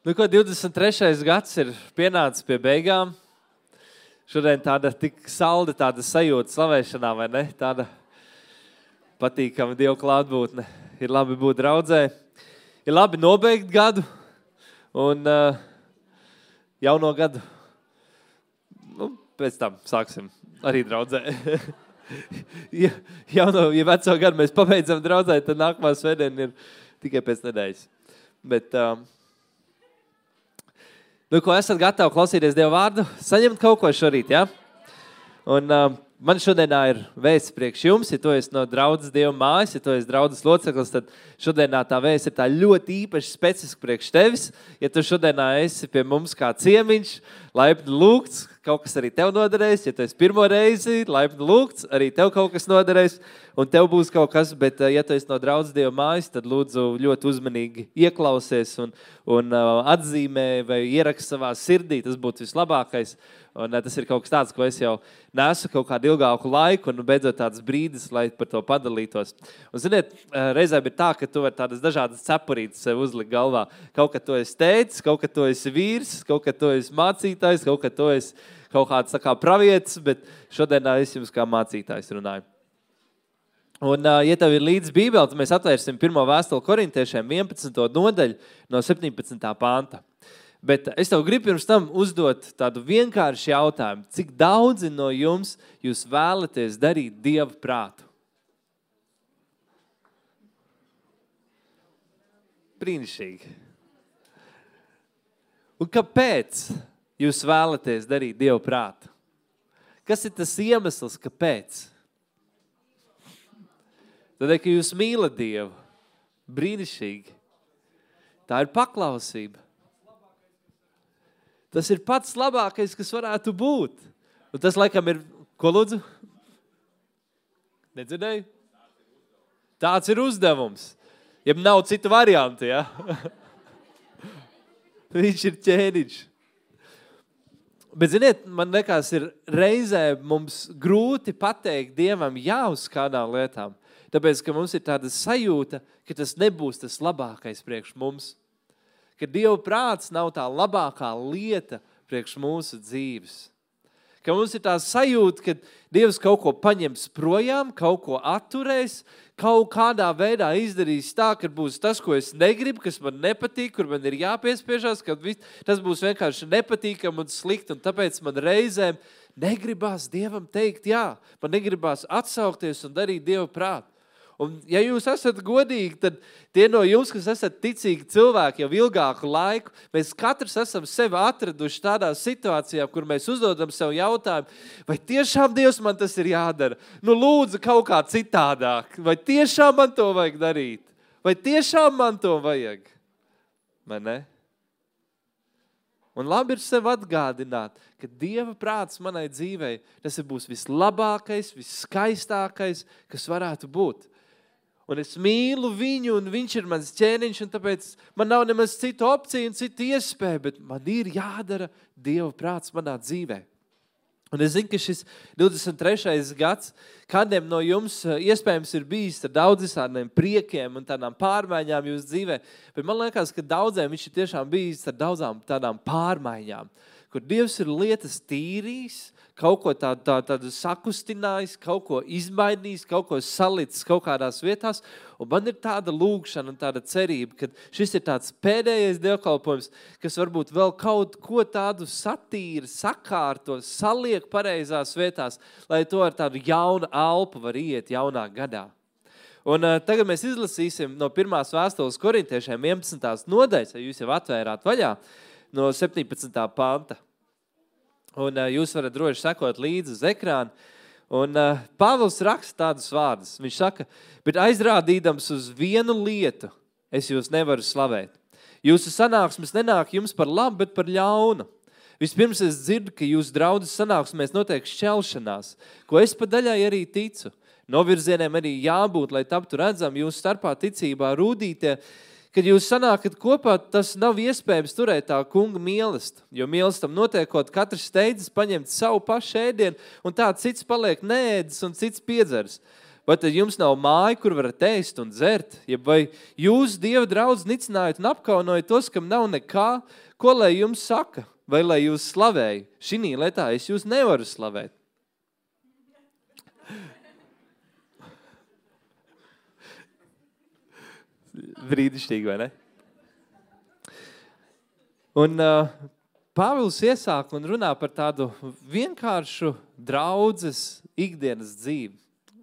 Nu, ko 23. gads ir pienācis pie beigām. Šodien tāda tik salda tāda sajūta slavēšanā, vai ne? Tāda patīkama Dieva klātbūtne. Ir labi būt draudzē. Ir labi nobeigt gadu un uh, jauno gadu. Nu, pēc tam sāksim arī draudzē. ja, jauno, ja veco gadu mēs pabeidzam draudzē, tad nākamā svētdiena ir tikai pēc nedēļas. Bet, um, nu, ko esat gatavi klausīties Dieva vārdu, saņemt kaut ko šorīt, ja? Un um, man šodienā ir vēsts priekš jums, ja tu esi no draudzes Dieva mājas, ja tu esi draudzes loceklis, tad šodienā tā vēsts ir tā ļoti īpaši specifiska priekš tevis. Ja tu šodienā esi pie mums kā ciemiņš, laipni lūgts, kaut kas arī tev noderēs. Ja tu esi pirmo reizi, laipni lūgts, arī tev kaut kas noderēs, un tev būs kaut kas, bet, eh, ja tu esi no draudzes Dieva mājas, tad lūdzu ļoti uzmanīgi ieklausies un, un uh, atzīmē vai ierakst savā sirdī. Tas būtu vislabākais. Un, uh, tas ir kaut kas tāds, ko es jau nesu kaut kādu ilgāku laiku, un beidzot tāds brīdis, lai par to padalītos. Un, ziniet, uh, reizēm ir tā, ka tu vari tādas dažādas cepurītes sev uzlikt galvā. Kaut kā tu esi teicis, kaut kā tu esi vīrs, kaut kā tu esi mācītājs, kaut kā tu esi kaut kāds kā pravietis, bet šodien es jums kā mācītājs runāju. Un, ja tev ir līdzi Bībele, tad mēs atvērsim pirmo vēstuli korintiešiem 11. nodaļu no 17. panta. Bet es tev gribu pirms tam uzdot tādu vienkāršu jautājumu. Cik daudzi no jums jūs vēlaties darīt Dieva prātu? Brīnišķīgi. Un kāpēc? jūs vēlaties darīt Dievu prātu? Kas ir tas iemesls, kāpēc? Tad, ka jūs mīlat Dievu, brīnišķīgi. Tā ir paklausība. Tas ir pats labākais, kas varētu būt. Un tas, laikam, ir ko lūdzu? Nedzirdēju? Tāds ir uzdevums. Ja nav citu variantu, ja? Viņš ir ķēniņš. Bet, ziniet, man liekas, ir reizē mums grūti pateikt Dievam jā uz kādām lietām. Tāpēc, ka mums ir tāda sajūta, ka tas nebūs tas labākais priekš mums. Ka Dieva prāts nav tā labākā lieta priekš mūsu dzīves. Ka mums ir tā sajūta, ka Dievs kaut ko paņems projām, kaut ko atturēs, kaut kādā veidā izdarīs tā, ka būs tas, ko es negribu, kas man nepatīk, kur man ir jāpiespiežās, ka tas būs vienkārši nepatīkami un slikti. Un tāpēc man reizēm negribās Dievam teikt, jā, man negribās atsaukties un darīt Dievu prātu. Un, ja jūs esat godīgi, tad tie no jums, kas esat ticīgi cilvēki jau ilgāku laiku, mēs katrs esam sevi atraduši tādā situācijā, kur mēs uzdodam sev jautājumu, vai tiešām Dievs man tas ir jādara? Nu, lūdzu, kaut kā citādāk. Vai tiešām man to vajag darīt? Vai tiešām man to vajag? Vai ne? Un labi ir sev atgādināt, ka Dieva prāts manai dzīvei, tas būs vislabākais, viskaistākais, kas varētu būt un es mīlu viņu, un viņš ir mans ķēniņš, un tāpēc man nav nemaz citu opciju un citu iespēju, bet man ir jādara Dieva prāts manā dzīvē. Un es zinu, ka šis 23. gads kādiem no jums eh, iespējams ir bijis ar daudziem priekiem un tādām pārmaiņām jūsu dzīvē, bet man liekas, ka daudziem viņš ir tiešām bijis ar daudzām tādām pārmaiņām, kur Dievs ir lietas tīrījis, kaut ko tādu, tā, tādu sakustinājis, kaut ko izmainījis, kaut ko salicis kaut kādās vietās. Un man ir tāda lūkšana un tāda cerība, ka šis ir tāds pēdējais dievkalpojums, kas varbūt vēl kaut ko tādu satīra, sakārto, saliek pareizās vietās, lai to ar tādu jaunu alpu var iet jaunā gadā. Un, uh, tagad mēs izlasīsim no pirmās vēstules korintiešiem 11. nodaļas, ja jūs jau atvērāt vaļā, no 17. panta. Un, uh, jūs varat droši sekot līdzi uz ekrāna. Un, uh, Pāvils raksta tādus vārdus. Viņš saka, bet aizrādīdams uz vienu lietu, es jūs nevaru slavēt. Jūsu sanāksmes nenāk jums par labu, bet par ļaunu. Vispirms es dzirdu, ka jūsu draudzes sanāksmēs notiek šķelšanās, ko es pa daļai arī ticu. Novirzieniem arī jābūt, lai taptu redzam jūsu starpā ticībā rūdītie, kad jūs sanākat kopā, tas nav iespējams turēt tā kunga mīlestību. Jo mīlestam notiekot, katrs steidzas paņemt savu pašu ēdienu, un tā cits paliek nēdis un cits piedzers. Vai tad jums nav māja, kur varat ēst un dzert? Ja vai jūs, Dieva draudz, nicinājat un apkaunojat tos, kam nav nekā, ko lai jums saka? Vai lai jūs slavēju? Šī lietā es jūs nevaru slavēt. Brīnišķīgi, vai ne? Un uh, Pāvils iesāk un runā par tādu vienkāršu draudzes ikdienas dzīvi.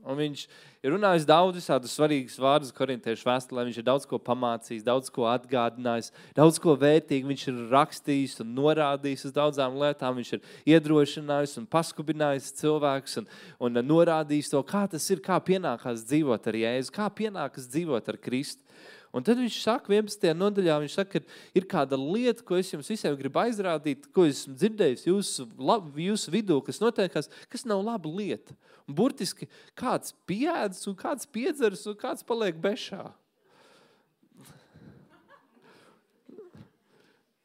Un viņš ir runājis daudz visādus svarīgus vārdus korintiešu vēstulē. Viņš ir daudz ko pamācījis, daudz ko atgādinājis, daudz ko vērtīgu viņš ir rakstījis un norādījis uz daudzām lietām. Viņš ir iedrošinājis un paskubinājis cilvēkus un, un norādījis to, kā tas ir, kā pienākās dzīvot ar Jēzu, kā pienākas dzīvot ar Kristu. Un tad viņš saka, 11. nodaļā, viņš saka, ka ir kāda lieta, ko es jums visiem gribu aizrādīt, ko esmu dzirdējis jūsu, lab, jūsu vidū, kas notiekās, kas nav laba lieta. Un burtiski kāds pieēdz un kāds piedzeras un kāds paliek bešā.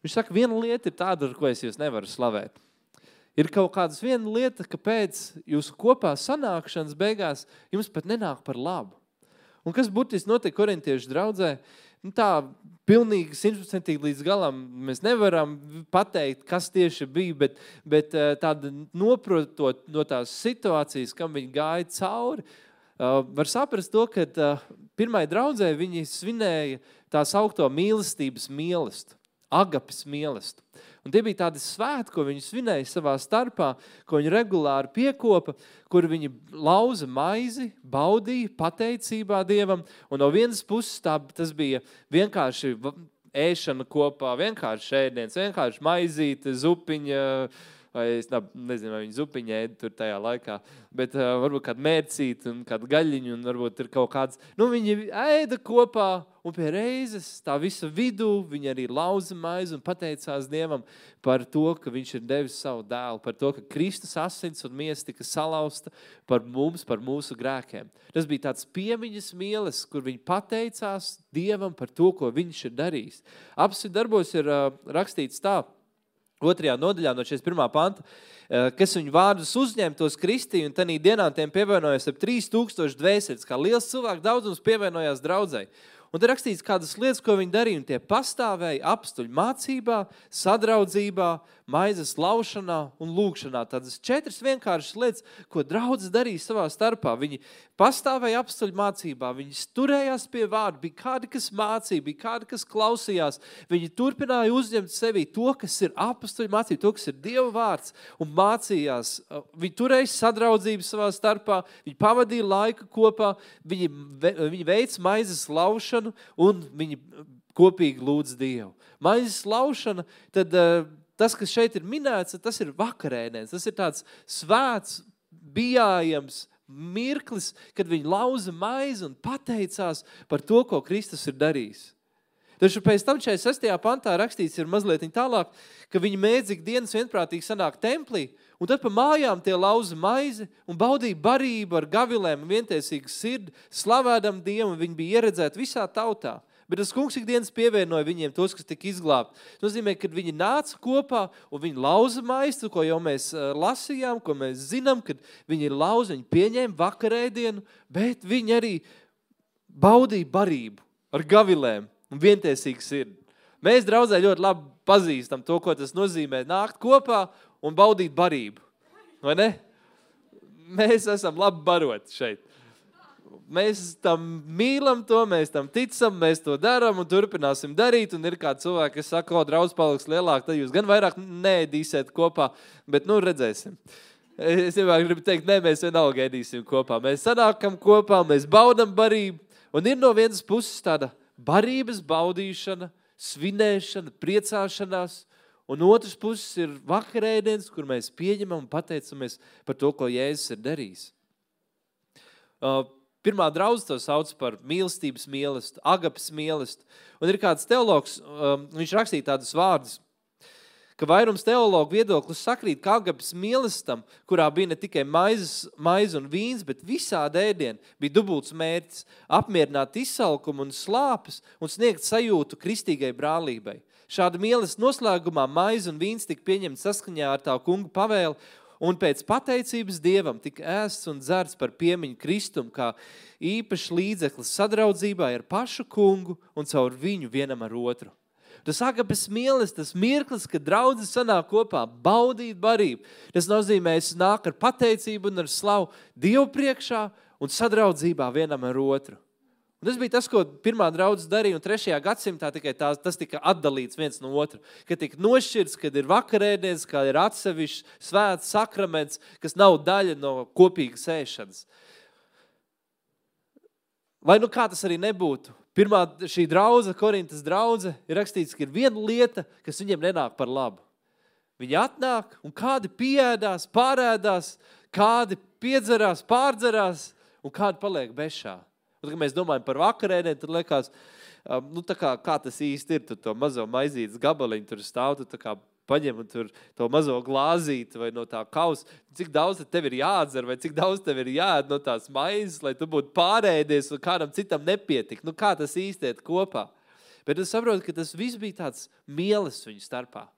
Viņš saka, viena lieta ir tāda, ar ko es jūs nevaru slavēt. Ir kaut kāda viena lieta, ka pēc jūsu kopā sanākšanas beigās jums pat nenāk par labu. Un kas burtiski notika korintiešu draudzē? Nu, tā pilnīgi simtprocentīgi līdz galam mēs nevaram pateikt, kas tieši bija, bet, bet eh, tāda noprotot no tās situācijas, kam viņi gāja cauri, eh, var saprast to, ka eh, pirmai draudzē viņi svinēja tās augto mīlestības mīlestību, agapes mīlestību. Un tie bija tādi svētki, ko viņi svinēja savā starpā, ko viņi regulāri piekopa, kur viņi lauza maizi, baudīja pateicībā Dievam. Un no vienas puses tā, tas bija vienkārši ēšana kopā, vienkārši ēdiens, vienkārši maizīte, zupiņa, vai es nezinu, vai viņi zupiņa ēda tur tajā laikā, bet uh, varbūt kādu mērcīti un kādu gaļiņu un varbūt ir kaut kāds, nu viņi ēda kopā un pie reizes tā visa vidū viņi arī lauza maizi un pateicās Dievam par to, ka viņš ir devis savu dēlu, par to, ka Kristus asins un miesa tika salausta par mums, par mūsu grēkiem. Tas bija tāds piemiņas mieles, kur viņi pateicās Dievam par to, ko viņš ir darījis. Apsi darbos ir uh, rakstīts tā, otrajā nodaļā no 41. panta, eh, kas viņu vārdus uzņēma tos kristīju, un tanī dienā tiem pievienojās ap 3000 dvēseles, kā liels cilvēku daudzums pievienojās draudzēji. Un te rakstīts kādas lietas, ko viņi darīja, un tie pastāvēja apstuļu mācībā, sadraudzībā, maizes laušanā un lūkšanā. Tādas četras vienkāršas lietas, ko draudzes darīja savā starpā. Viņi pastāvēja apstuļu mācībā, viņi turējās pie vārda, bija kādi, kas mācīja, bija kādi, kas klausījās. Viņi turpināja uzņemt sevī to, kas ir apstuļu mācība, to, kas ir Dieva vārds, un mācījās. Viņi turēja sadraudzību savā starpā, viņi pavadīja laiku kopā, viņi, viņi veica maizes laušanu un viņi kopīgi lūdz Dievu. Maizes laušana, tad uh, tas, kas šeit ir minēts, tas ir vakarēnēs. Tas ir tāds svēts, bijājams mirklis, kad viņi lauza maizi un pateicās par to, ko Kristus ir darījis. Taču pēc tam 46. pantā rakstīts ir mazliet tālāk, ka viņi mēdz ikdienas vienprātīgi sanāk templī, un tad pa mājām tie lauza maizi un baudīja barību ar gavilēm un vientiesīgu sirdi, slavēdam Dievu, un viņi bija ieredzēti visā tautā. Bet tas kungs ikdienas pievienoja viņiem tos, kas tika izglābti. Tas nozīmē, ka viņi nāca kopā un viņi lauza maistu, ko jau mēs eh, lasījām, ko mēs zinām, kad viņi ir lauza, viņi pieņēma vakarēdienu, bet viņi arī baudīja barību ar gavilēm un vientiesīgu sirdi. Mēs draudzē ļoti labi pazīstam to, ko tas nozīmē nākt kopā un baudīt barību. Vai ne? Mēs esam labi baroti šeit. Mēs tam mīlam to, mēs tam ticam, mēs to darām un turpināsim darīt. Un ir kādi cilvēki, kas saka, ka draudz paliks lielāk, tad jūs gan vairāk neēdīsiet kopā, bet nu redzēsim. Es vienmēr gribu teikt, nē, mēs vienalga ēdīsim kopā. Mēs sanākam kopā, mēs baudam barību. Un ir no vienas puses tāda barības baudīšana, svinēšana, priecāšanās, un otrs puses ir vakarēdienas, kur mēs pieņemam un pateicamies par to, ko Jēzus ir darījis. Uh, Pirmā draudzene to sauc par mīlestības mīlestību, agapes mīlestību. Un ir kāds teologs, um, viņš rakstīja tādus vārdus, ka vairums teologu viedoklis sakrīt, ka agapes mīlestam, kurā bija ne tikai maizes, maize un vīns, bet visādi ēdieni, bija dubults mērķis – apmierināt izsalkumu un slāpes un sniegt sajūtu kristīgai brālībai. Šāda mīlestības noslēgumā maize un vīns tika pieņemts saskaņā ar tā kungu pavēli, Un pēc pateicības Dievam tika ēsts un dzerts par piemiņu Kristum, kā īpašs līdzeklis sadraudzībā ar pašu kungu un caur viņu vienam ar otru. Tas agapes mīlestības, tas mirklis, kad draudzes sanāk kopā, baudīt barību. Tas nozīmē, es nāku ar pateicību un ar slavu Dievu priekšā un sadraudzībā vienam ar otru. Un tas bija tas, ko pirmā draudzene darīja, un trešajā gadsimtā tikai tā, tas tika atdalīts viens no otra. Kad tika nošķirts, kad ir vakarēdienas, kad ir atsevišķs svēts sakraments, kas nav daļa no kopīgas ēšanas. Lai nu kā tas arī nebūtu, pirmā šī draudzene, Korintas draudzene, ir rakstīts, ka ir viena lieta, kas viņiem nenāk par labu. Viņi atnāk un kādi pieēdās, pārēdās, kādi piedzerās, pārdzerās un kādi paliek bešā. Un, kad mēs domājam par vakarēdienu, tad liekas, nu, kā, kā tas īsti ir. Tu to mazo maizītes gabaliņu tur stāv, tu kā paņem tur to mazo glāzīti vai no tā kausa. Cik daudz tev ir jādzer vai cik daudz tev ir jāēd no tās maizes, lai tu būtu pārēdies un kādam citam nepietik. Nu, kā tas īsti iet kopā? Bet es saprotu, ka tas viss bija tāds mielas viņu starpā.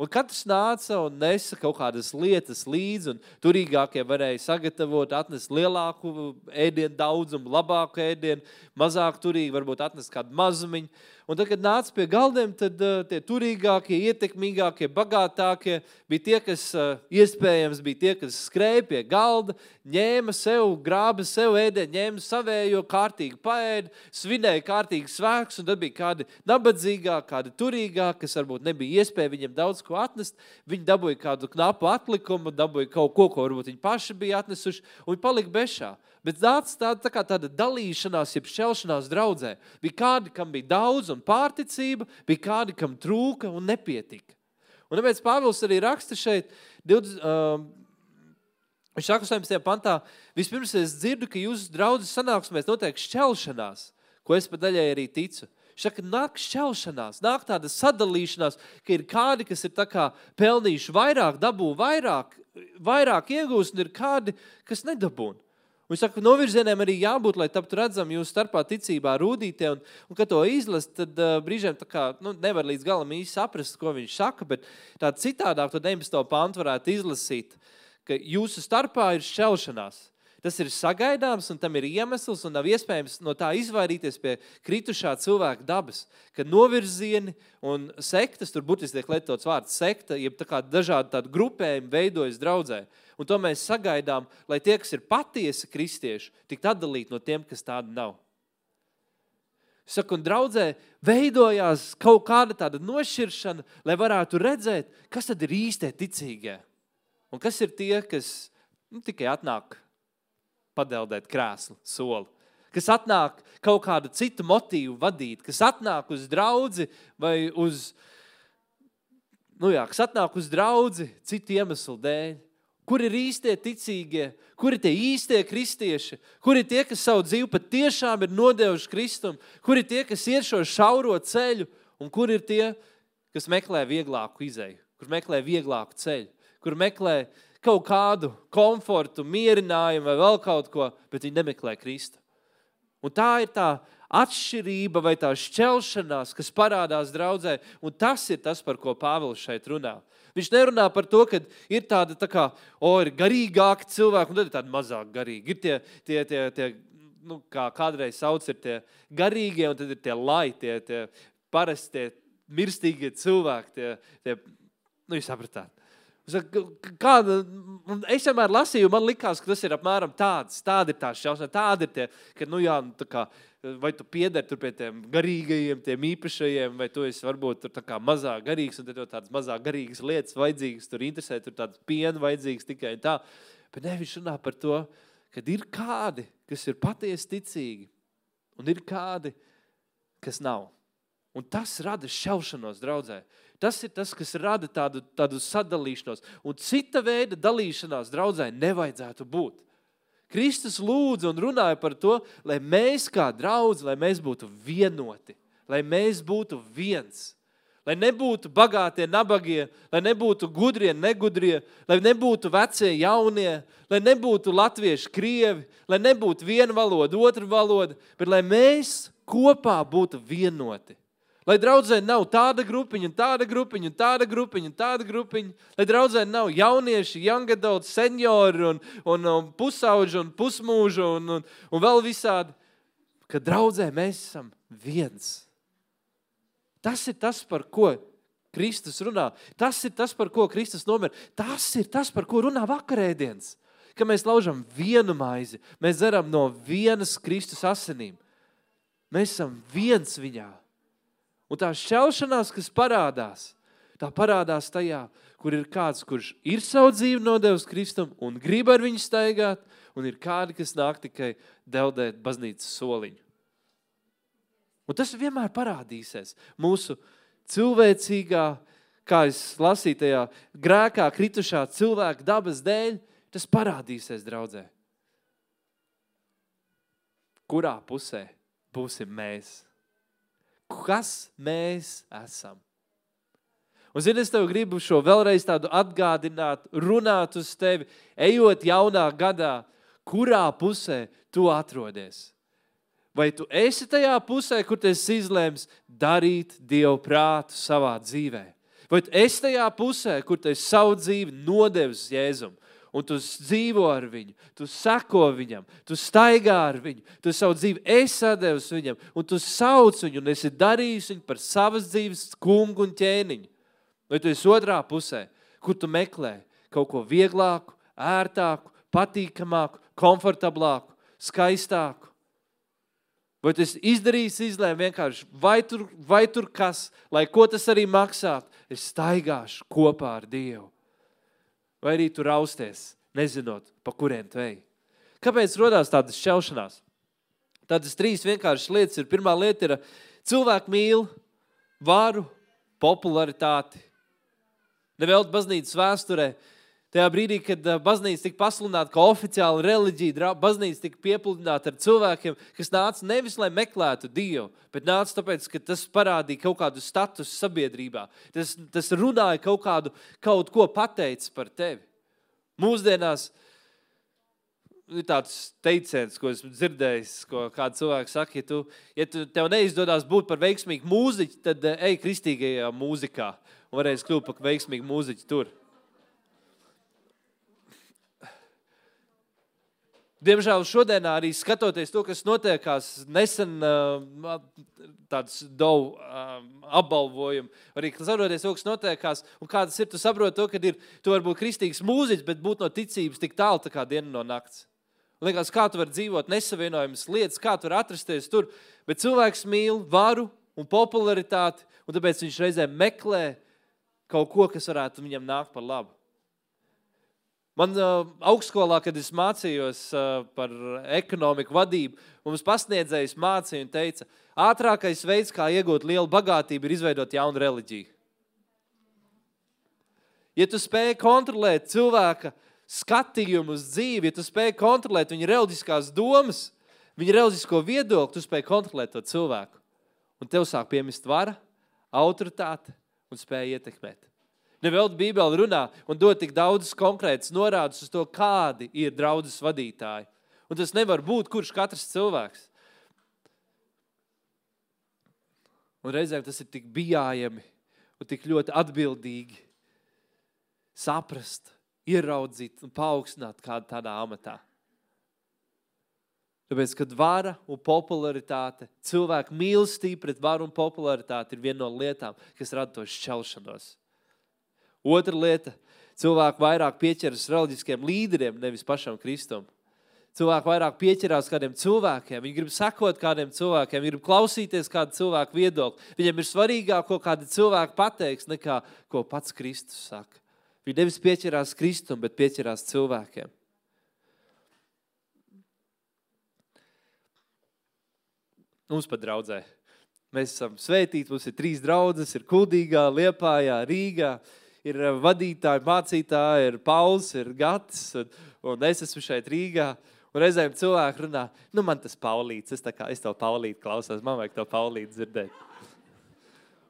Un katrs nāca un nesa kaut kādas lietas līdzi, un turīgākie varēja sagatavot, atnest lielāku ēdienu daudzumu, labāku ēdienu, mazāk turīgi, varbūt atnest kādu mazumiņu. Un tad, kad nāca pie galdiem, tad uh, tie turīgākie, ietekmīgākie, bagātākie bija tie, kas uh, iespējams bija tie, kas skrēja pie galda, ņēma sev, grāba sev ēdienu, ņēma savējo, kārtīgi paēda, svinēja kārtīgi svēks, un tad bija kādi nabadzīgāki, kādi turīgāki, kas varbūt nebija iespēja viņiem daudz ko atnest. Viņi dabūja kādu knapu atlikumu, dabūja kaut ko, ko varbūt viņi paši bija atnesuši, un viņi palika bešā. Bet tāds, tā, tā kā tāda dalīšanās, jeb šķelšanās draudzē. Bija kādi, kam bija daudz un pārticība, bija kādi, kam trūka un nepietika. Un tāpēc Pāvils arī raksta šeit, 20, um, viņš saka 18. pantā, vispirms es dzirdu, ka jūsu draudzes sanāksmēs notiek šķelšanās, ko es pa daļai arī ticu. Viņš saka, nāk šķelšanās, nāk tāda sadalīšanās, ka ir kādi, kas ir kā pelnījuši vairāk, dabū vairāk, vairāk iegūst, un ir kādi, kas nedabūna. Viņš saka, novirzieniem arī jābūt, lai taptu redzam jūsu starpā ticībā rūdītie, un, un kad to izlast, tad uh, brīžiem tā kā, nu, nevar līdz galam īsti saprast, ko viņš saka, bet tā citādāk to 19. pantu varētu izlasīt, ka jūsu starpā ir šķelšanās. Tas ir sagaidāms, un tam ir iemesls, un nav iespējams no tā izvairīties pie kritušā cilvēka dabas. Kad novirzieni un sektas, tur burtiski tiek lietots vārds sekta, jeb tā kā dažādi tādi grupējumi veidojas draudzē. Un to mēs sagaidām, lai tie, kas ir patiesi kristieši, tikt atdalīti no tiem, kas tādi nav. Saku, un draudzē veidojās kaut kāda tāda nošķiršana, lai varētu redzēt, kas tad ir īstie ticīgie. Un kas ir tie, kas nu, tikai atnāk padeldēt krēslu, soli. Kas atnāk kaut kādu citu motīvu vadīt, kas atnāk uz draudzi vai uz, nu jā, kas atnāk uz draudzi citu iemeslu dēļ. Kur ir īstie ticīgie, kur ir tie īstie kristieši, kur ir tie, kas savu dzīvi patiešām ir nodevuši Kristum, kur ir tie, kas iet šo šauro ceļu, un kur ir tie, kas meklē vieglāku izēju, kur meklē vieglāku ceļu, kur meklē kaut kādu komfortu, mierinājumu vai vēl kaut ko, bet viņi nemeklē Kristu. Un tā ir tā atšķirība vai tā šķelšanās, kas parādās draudzē, un tas ir tas, par ko Pāvils šeit runā. Viņš nerunā par to, ka ir tāda, tā kā, o, ir garīgāki cilvēki, un tad ir tādi mazāk garīgi. Ir tie, tie, tie, tie nu, kā kādreiz sauc, ir tie garīgie, un tad ir tie lai, tie, tie parastie mirstīgie cilvēki, tie, tie nu, jūs sapratāt. Kāda, es vienmēr lasīju, man likās, ka tas ir apmēram tāds. Tāda ir tā šausma, tāda ir tie, ka, nu jā, nu, tā kā, vai tu piederi pie tiem garīgajiem, tiem īpašajiem, vai tu esi varbūt tur mazāk garīgs, un tev tādas mazāk garīgas lietas vajadzīgas, tur interesē, tur tādas piena vajadzīgas tikai tā. Bet ne, viņš runā par to, ka ir kādi, kas ir patiesi ticīgi, un ir kādi, kas nav. Un tas rada šaušanos draudzē. Tas ir tas, kas rada tādu, tādu sadalīšanos. Un cita veida dalīšanās draudzē nevajadzētu būt. Kristus lūdza un runāja par to, lai mēs kā draudz, lai mēs būtu vienoti, lai mēs būtu viens. Lai nebūtu bagātie, nabagie, lai nebūtu gudrie, negudrie, lai nebūtu vecie, jaunie, lai nebūtu latvieši, krievi, lai nebūtu viena valoda, otra valoda, bet lai mēs kopā būtu vienoti Lai draudzē nav tāda grupiņa, tāda grupiņa, tāda grupiņa, tāda grupiņa. Lai draudzē nav jaunieši, young adults, seniori un, un, un pusauģi un pusmūži un, un, un vēl visādi. Kad draudzē mēs esam viens. Tas ir tas, par ko Kristus runā. Tas ir tas, par ko Kristus nomira. Tas ir tas, par ko runā vakarēdienas. Ka mēs laužam vienu maizi, mēs dzeram no vienas Kristus asinīm. Mēs esam viens viņā. Un tā šķelšanās, kas parādās, tā parādās tajā, kur ir kāds, kurš ir savu dzīvi nodevis Kristum un grib ar viņu staigāt, un ir kādi, kas nāk tikai deldēt baznīcas soliņu. Un tas vienmēr parādīsies mūsu cilvēcīgā, kā es lasīju tajā grēkā kritušā cilvēka dabas dēļ, tas parādīsies draudzē. Kurā pusē būsim mēs? Kas mēs esam. Un, zini, es tev gribu šo vēlreiz tādu atgādināt, runāt uz tevi, ejot jaunā gadā, kurā pusē tu atrodies. Vai tu esi tajā pusē, kur tu esi izlēms darīt Dievu prātu savā dzīvē? Vai tu esi tajā pusē, kur tu esi savu dzīvi nodevis Jēzum? Un tu dzīvo ar viņu, tu seko viņam, tu staigā ar viņu, tu savu dzīvi esi devis viņam, un tu sauc viņu, un esi darījis viņu par savas dzīves kungu un ķēniņu. Vai tu esi otrā pusē, kur tu meklē kaut ko vieglāku, ērtāku, patīkamāku, komfortablāku, skaistāku? Vai tu esi izdarījis izlēmu vienkārši, vai tur, vai tur kas, lai ko tas arī maksātu, es staigāšu kopā ar Dievu vai arī tu rausties, nezinot, pa kuriem tu ej. Kāpēc radās tādas šķelšanās? Tādas trīs vienkāršas lietas ir. Pirmā lieta ir, cilvēki mīl varu, popularitāti. Nevelti baznīcas vēsturē, tajā brīdī, kad baznīca tika pasludināta kā oficiāla reliģija, baznīca tika piepludināta ar cilvēkiem, kas nāca nevis lai meklētu Dievu, bet nāca tāpēc, ka tas parādīja kaut kādu statusu sabiedrībā. Tas, tas runāja kaut, kādu, kaut ko pateicis par tevi. Mūsdienās ir tāds teiciens, ko esmu dzirdējis, ko kāds cilvēks saka, ja, tu, ja tu, tev neizdodas būt par veiksmīgu mūziķu, tad ej kristīgajā mūzikā un varēsi kļūt par veiksmīgu mūziķu tur. Diemžēl šodien arī skatoties to, kas notiekās nesen, tāds dovu apbalvojumu, arī skatoties to, kas notiekās, un kādas ir, tu saproti to, ka ir, tu vari būt kristīgs mūziķis, bet būt no ticības tik tālu tā kā diena no nakts. Liekas, kā tu vari dzīvot nesavienojamas lietas, kā tu vari atrasties tur, bet cilvēks mīl varu un popularitāti, un tāpēc viņš reizē meklē kaut ko, kas varētu viņam nākt par labu. Man uh, augstskolā, kad es mācījos uh, par ekonomiku vadību, mums pasniedzējs mācīja un teica, ātrākais veids, kā iegūt lielu bagātību, ir izveidot jaunu reliģiju. Ja tu spēj kontrolēt cilvēka skatījumu uz dzīvi, ja tu spēj kontrolēt viņa reliģiskās domas, viņa reliģisko viedokli, tu spēj kontrolēt to cilvēku. Un tev sāk piemist vara, autoritāte un spēja ietekmēt. Nevelti Bībeli runā un dod tik daudz konkrētas norādes uz to, kādi ir draudzes vadītāji. Un tas nevar būt kurš katrs cilvēks. Un reizēm tas ir tik bijājami un tik ļoti atbildīgi saprast, ieraudzīt un paaugstināt kādu tādā amatā. Tāpēc, kad vara un popularitāte, cilvēku mīlestība pret varu un popularitāti ir viena no lietām, kas rada to šķelšanos. Otra lieta - cilvēki vairāk pieķeras reliģiskiem līderiem, nevis pašam Kristum. Cilvēki vairāk pieķerās kādiem cilvēkiem, viņi grib sekot kādiem cilvēkiem, viņi grib klausīties kādu cilvēku viedokli. Viņiem ir svarīgāk, ko kādi cilvēki pateiks, nekā ko pats Kristus saka. Viņi nevis pieķerās Kristum, bet pieķerās cilvēkiem. Mums pat draudzē. Mēs esam svētīti, mums ir trīs draudzes, ir Kuldīgā, Liepājā, Rīgā ir eh, vadītāji, mācītāji, ir Pauls, ir Gatis, un, un es esmu šeit Rīgā. Un reizēm cilvēki runā, nu man tas Paulīts, es, kā, es to Paulīti klausos, man vajag to Paulīti dzirdēt.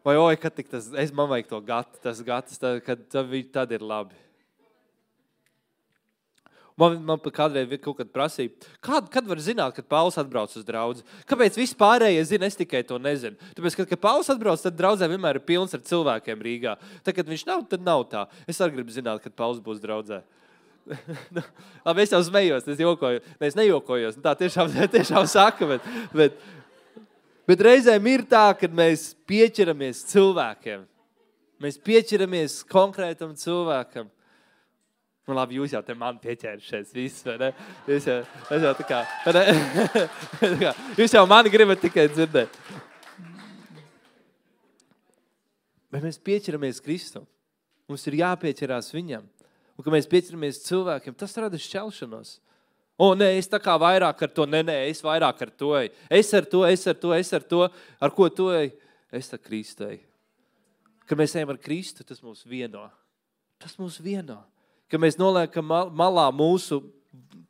Vai oi, kad tik tas, es man vajag to gatu, tas gatis, tad, kad tad, tad ir labi. Man, man pat kādreiz kaut kad prasīja, kad, kad var zināt, kad Pauls atbrauc uz draugu. Kāpēc vispārējie zina, es tikai to nezinu. Tāpēc, kad, kad Pauls atbrauc, tad draudzē vienmēr ir pilns ar cilvēkiem Rīgā. Tad, kad viņš nav, tad nav tā. Es arī gribu zināt, kad Pauls būs draudzē. Nu, labi, es jau smējos, es jokoju. Ne, es nejokojos. Tā tiešām, tiešām saka, bet, bet, bet reizēm ir tā, ka mēs pieķeramies cilvēkiem. Mēs pieķeramies konkrētam cilvēkam. Nu, labi, jūs jau te man pieķērušies, viss, vai ne? Jūs jau, jūs jau tā kā, tā kā, jūs jau mani gribat tikai dzirdēt. Bet mēs pieķeramies Kristum. Mums ir jāpieķerās viņam. Un, kad mēs pieķeramies cilvēkiem, tas rada šķelšanos. O, nē, es tā kā vairāk ar to, nē, nē, es vairāk ar to. Es ar to, es ar to, es ar to, ar ko to eju. Es ar Kristu eju. Kad mēs ejam ar Kristu, tas mūs vieno. Tas mūs vieno ka mēs noliekam malā mūsu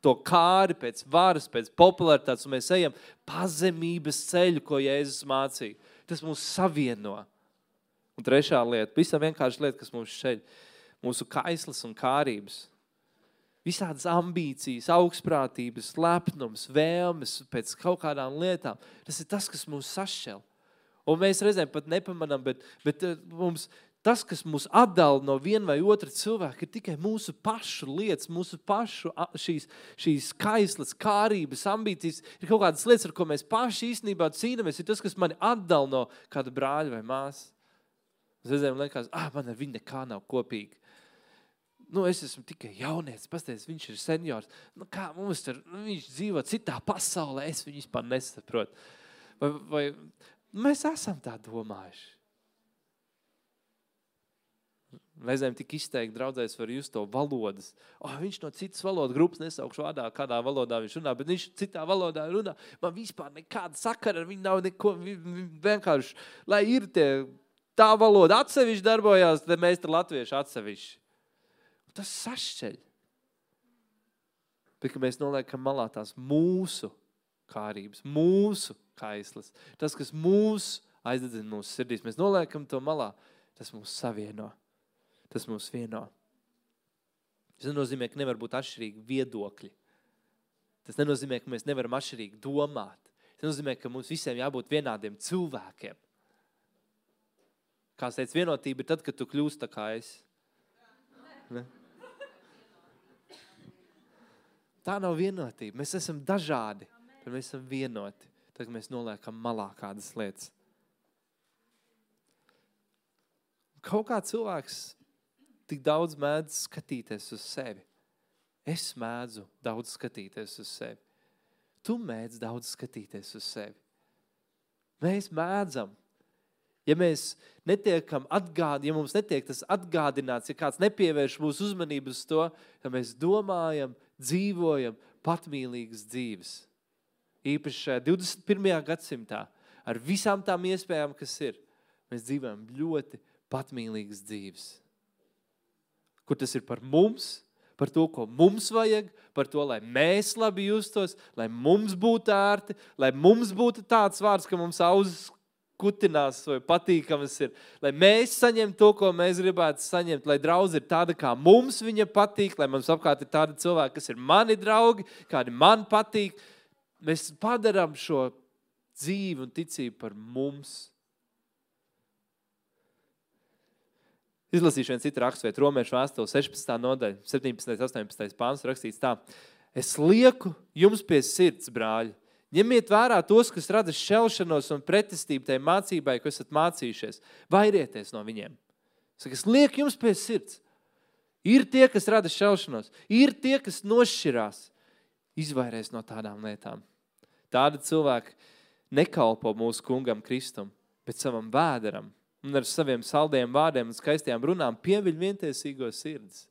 to kāri pēc varas, pēc popularitātes, un mēs ejam pazemības ceļu, ko Jēzus mācīja. Tas mūs savieno. Un trešā lieta, pavisam vienkārši lieta, kas mums šeit, mūsu kaislas un kārības. Visādas ambīcijas, augstprātības, lepnums, vēlmes pēc kaut kādām lietām. Tas ir tas, kas mūs sašķel. Un mēs reizēm pat nepamanām, bet, bet eh, mums tas, kas mūs atdala no viena vai otra cilvēka, ir tikai mūsu pašu lietas, mūsu pašu šīs, šīs kaislas, kārības, ambīcijas. Ir kaut kādas lietas, ar ko mēs paši īstenībā cīnāmies. Ir tas, kas mani atdala no kāda brāļa vai māsas. Reizēm liekas, ah, man ar viņu nekā nav kopīga. Nu, es esmu tikai jaunietis, pasties, viņš ir seniors. Nu, kā mums tur, nu, viņš dzīvo citā pasaulē, es viņu vispār nesaprotu. Vai, vai mēs esam tā domājuši? Reizēm tik izteikti draudzēs var just to valodas. Oh, viņš no citas valodas grupas nesaukšu vārdā, kādā valodā viņš runā, bet viņš citā valodā runā. Man vispār nekāda sakara ar viņu nav neko. Vienkārši, lai ir tie, tā valoda atsevišķi darbojās, tad mēs tur latvieši atsevišķi. Tas sašķeļ. Bet, mēs noliekam malā tās mūsu kārības, mūsu kaislas, tas, kas mūs aizdedzina mūsu sirdīs, mēs noliekam to malā, tas mūs savieno tas mūs vieno. Tas nenozīmē, ka nevar būt atšķirīgi viedokļi. Tas nenozīmē, ka mēs nevaram atšķirīgi domāt. Tas nozīmē, ka mums visiem jābūt vienādiem cilvēkiem. Kā teica, vienotība ir tad, kad tu kļūsi tā kā es. Ne? Tā nav vienotība. Mēs esam dažādi, bet mēs esam vienoti. Tad mēs noliekam malā kādas lietas. Kaut kā cilvēks tik daudz mēdz skatīties uz sevi. Es mēdzu daudz skatīties uz sevi. Tu mēdz daudz skatīties uz sevi. Mēs mēdzam. Ja mēs netiekam atgādināti, ja mums netiek tas atgādināts, ja kāds nepievērš mūsu uzmanību uz to, tad mēs domājam, dzīvojam patmīlīgas dzīves. Īpaši šajā 21. gadsimtā, ar visām tām iespējām, kas ir, mēs dzīvojam ļoti patmīlīgas dzīves kur tas ir par mums, par to, ko mums vajag, par to, lai mēs labi justos, lai mums būtu ērti, lai mums būtu tāds vārds, ka mums auzas kutinās vai patīkams ir, lai mēs saņemtu to, ko mēs gribētu saņemt, lai draudz ir tāda, kā mums viņa patīk, lai mums apkārt ir tādi cilvēki, kas ir mani draugi, kādi man patīk. Mēs padarām šo dzīvi un ticību par mums. Izlasīšu vienu citu raksturvietu, Romiešu vēstuli 16. nodaļa, 17. un 18. pāns rakstīts tā. Es lieku jums pie sirds, brāļi. Ņemiet vērā tos, kas rada šķelšanos un pretestību tai mācībai, ko esat mācījušies. Vairieties no viņiem. Saka, es lieku jums pie sirds. Ir tie, kas rada šķelšanos, ir tie, kas nošķirās. Izvairieties no tādām lietām. Tādi cilvēki nekalpo mūsu kungam Kristum, bet savam vēderam, un ar saviem saldiem vārdiem un skaistiem runām pieviļ vientiesīgo sirds.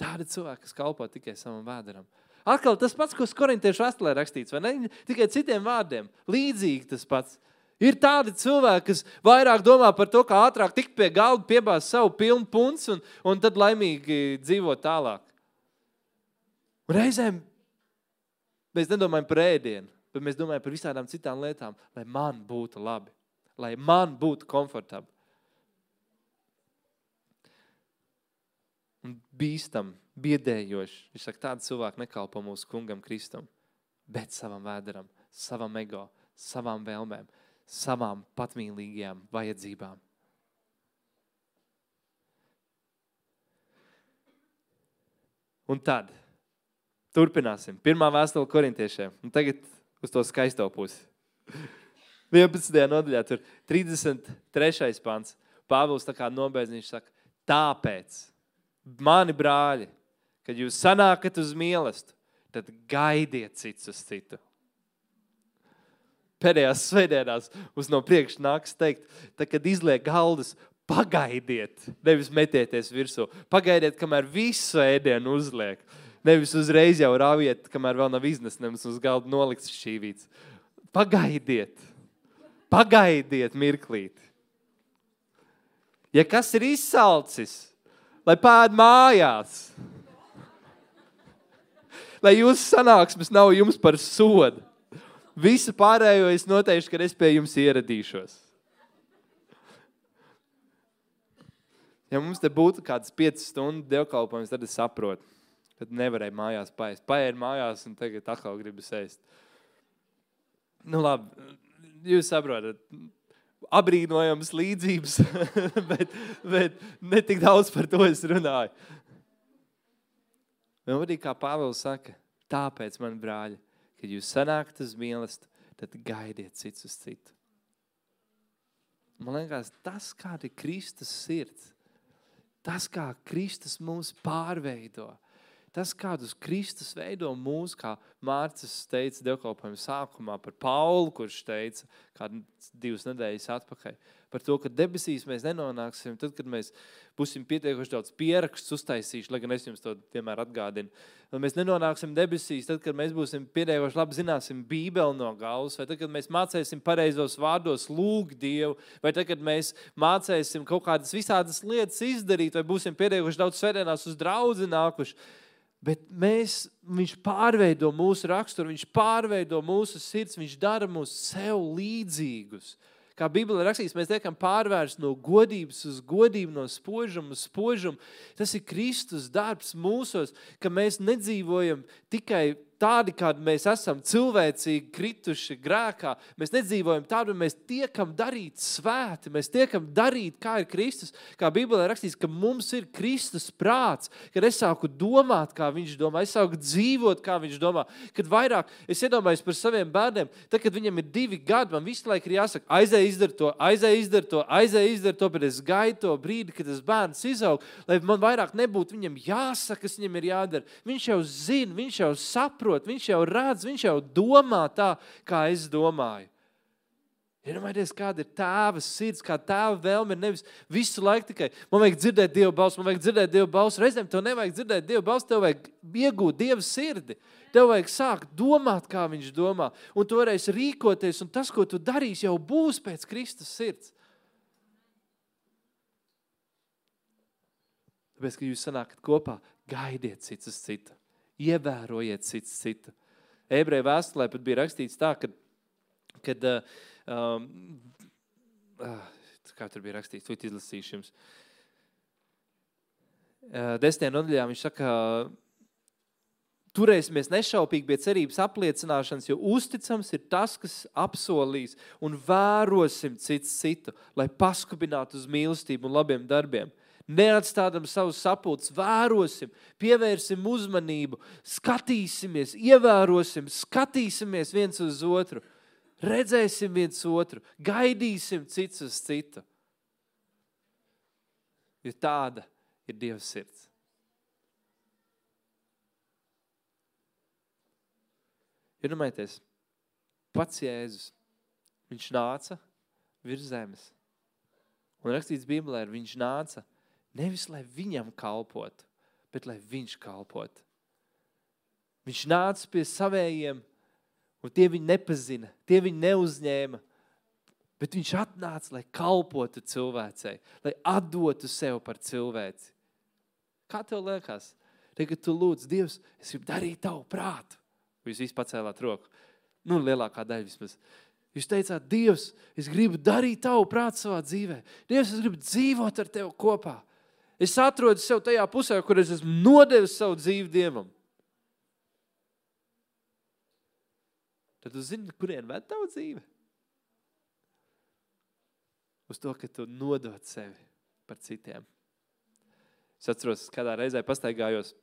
Tādi cilvēki, kas kalpo tikai savam vēderam. Atkal tas pats, ko korintiešu vēstulē rakstīts, vai ne? Tikai citiem vārdiem. Līdzīgi tas pats. Ir tādi cilvēki, kas vairāk domā par to, kā ātrāk tikt pie galda, piebāzt savu pilnu punci un, un tad laimīgi dzīvot tālāk. Un reizēm mēs nedomājam par ēdienu, bet mēs domājam par visādām citām lietām, lai man būtu labi, lai man būtu komfortabli. Un bīstam, biedējoši. Viņš saka, tādi cilvēki nekalpo mūsu kungam Kristum, bet savam vēderam, savam ego, savām vēlmēm, savām patmīlīgajām vajadzībām. Un tad turpināsim. Pirmā vēstule korintiešiem. Un tagad uz to skaisto pusi. 11. nodaļā, tur 33. pants. Pāvils tā kā nobeidz, viņš saka, tāpēc, mani brāļi, kad jūs sanākat uz mīlestību, tad gaidiet cits uz citu. Pēdējās svētdienās uz no priekšā nāks teikt, tā, kad izliek galdas, pagaidiet, nevis metieties virsū. Pagaidiet, kamēr visu ēdienu uzliek. Nevis uzreiz jau rāviet, kamēr vēl nav iznesams uz galda nolikts šī vīts. Pagaidiet, pagaidiet mirklīti. Ja kas ir izsalcis, lai pēd mājās, lai jūsu sanāksmes nav jums par sodu. Visu pārējo es noteikšu, ka es pie jums ieradīšos. Ja mums te būtu kāds 5 stundu dievkalpojums, tad es saprotu, ka nevarēju mājās paēst. Paēdu mājās un tagad atkal gribu ēst. Nu, labi, jūs saprotat, abrīnojams līdzības, bet, bet ne tik daudz par to es runāju. Un arī kā Pāvils saka, tāpēc, man brāļi, kad jūs sanākat uz mīlestību, tad gaidiet cits uz citu. Man liekas, tas, kāda ir Kristus sirds, tas, kā Kristus mūs pārveido, tas, kādus Kristus veido mūs, kā Mārcis teica dievkalpojuma sākumā par Paulu, kurš teica kādu divas nedēļas atpakaļ, par to, ka debesīs mēs nenonāksim tad, kad mēs būsim pietiekuši daudz pierakstus uztaisījuši, lai gan es jums to vienmēr atgādinu. Lai mēs nenonāksim debesīs, tad, kad mēs būsim pietiekuši labi zināsim Bībeli no galvas, vai tad, kad mēs mācēsim pareizos vārdos lūgt Dievu, vai tad, kad mēs mācēsim kaut kādas visādas lietas izdarīt, vai būsim pietiekuši daudz svētdienās uz draudzi nākuši. Bet mēs, viņš pārveido mūsu raksturu, viņš pārveido mūsu sirds, viņš dara mūs sev līdzīgus. Kā Bībelē rakstīts, mēs tiekam pārvērsti no godības uz godību, no spožuma uz spožumu. Tas ir Kristus darbs mūsos, ka mēs nedzīvojam tikai tādi, kādi mēs esam, cilvēcīgi krituši grēkā. Mēs nedzīvojam tādu, mēs tiekam darīt svēti, mēs tiekam darīt, kā ir Kristus. Kā Bībelē rakstīts, ka mums ir Kristus prāts, kad es sāku domāt, kā viņš domā, es sāku dzīvot, kā viņš domā. Kad vairāk es iedomājos par saviem bērniem, tad, kad viņam ir divi gadi, man visu laiku ir jāsaka, aizēj izdara to, aizēj izdara to, aizēj izdara to, bet es gaidu to brīdi, kad tas bērns izaug, lai man vairāk nebūtu viņam jāsaka, kas viņam ir jādara. Viņš jau zina, viņš jau saprot, saprot, viņš jau redz, viņš jau domā tā, kā es domāju. Iedomājieties, kāda ir tēva sirds, kā tēva vēlme. Nevis visu laiku tikai man vajag dzirdēt Dieva balsi, man vajag dzirdēt Dieva balsi. Reizēm tev nevajag dzirdēt Dieva balsi, tev vajag iegūt Dieva sirdi. Tev vajag sākt domāt, kā viņš domā. Un tu varēsi rīkoties, un tas, ko tu darīsi, jau būs pēc Kristus sirds. Tāpēc, ka jūs sanākat kopā, gaidiet cits uz citu. Ievērojiet cits citu. Ebreju vēstulē pat bija rakstīts tā, ka, kad, um, uh, kā tur bija rakstīts, to izlasīšu jums. Uh, desmitajā nodaļā viņš saka, turēsimies nešaupīgi pie cerības apliecināšanas, jo uzticams ir tas, kas apsolīs, un vērosim cits citu, lai paskubinātu uz mīlestību un labiem darbiem neatstādam savus sapulces, vērosim, pievērsim uzmanību, skatīsimies, ievērosim, skatīsimies viens uz otru, redzēsim viens otru, gaidīsim cits uz citu. Jo tāda ir Dieva sirds. Iedomājieties, pats Jēzus, viņš nāca virs zemes. Un rakstīts Bībelē, viņš nāca Nevis lai viņam kalpotu, bet lai viņš kalpotu. Viņš nāca pie savējiem, un tie viņu nepazina, tie viņu neuzņēma. Bet viņš atnāca, lai kalpotu cilvēcei, lai atdotu sev par cilvēci. Kā tev liekas? Tagad tu lūdz, Dievs, es gribu darīt tavu prātu. Jūs visi pacēlāt roku. Nu, lielākā daļa vismaz. Jūs teicāt, Dievs, es gribu darīt tavu prātu savā dzīvē. Dievs, es gribu dzīvot ar tevi kopā. Es atrodu sev tajā pusē, kur es esmu nodevis savu dzīvi Dievam. Tad tu zini, kurien ved tavu dzīvi? Uz to, ka tu nodod sevi par citiem. Es atceros, kādā reizē pastaigājos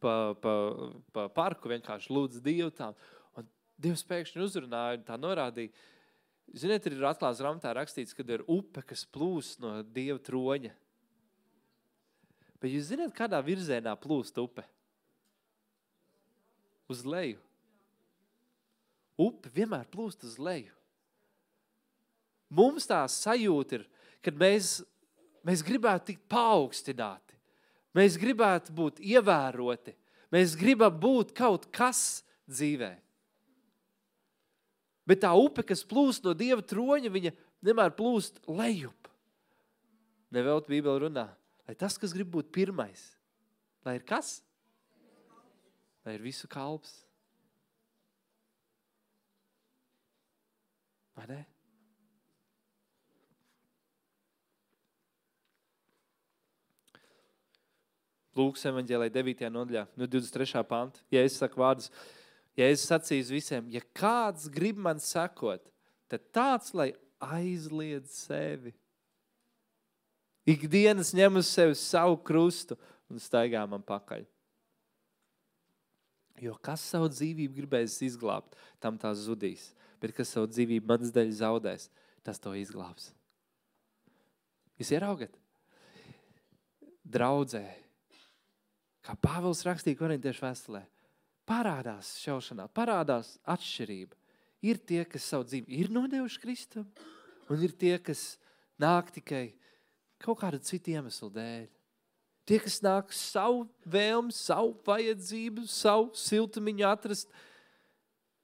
pa, pa, pa parku, vienkārši lūdzu Dievu tām. Un Dievs pēkšņi uzrunāja un tā norādīja. Ziniet, ir atklāts grāmatā rakstīts, ka ir upe, kas plūst no Dieva troņa. Bet jūs zināt, kādā virzienā plūst upe? Uz leju. Upe vienmēr plūst uz leju. Mums tā sajūta ir, kad mēs, mēs gribētu tikt paaugstināti. Mēs gribētu būt ievēroti. Mēs gribam būt kaut kas dzīvē. Bet tā upe, kas plūst no dieva troņa, viņa vienmēr plūst lejup. Nevelti Bībeli runā, lai tas, kas grib būt pirmais, lai ir kas? Lai ir visu kalps. Vai ne? Lūks evanģēlē 9. nodaļā, no 23. panta. Ja es saku vārdus, ja es sacīju visiem, ja kāds grib man sekot, tad tāds, lai aizliedz sevi. Ikdienas ņem uz sevi savu krustu un staigā man pakaļ. Jo kas savu dzīvību gribēs izglābt, tam tās zudīs. Bet kas savu dzīvību manas dēļ zaudēs, tas to izglābs. Jūs ieraugat? Draudzē, kā Pāvils rakstīja korintiešu vēstulē, parādās šaušanā, parādās atšķirība. Ir tie, kas savu dzīvi ir nodevuši Kristum, un ir tie, kas nāk tikai kaut kādu citu iemeslu dēļ. Tie, kas nāk savu vēlmu, savu vajadzību, savu siltumiņu atrast,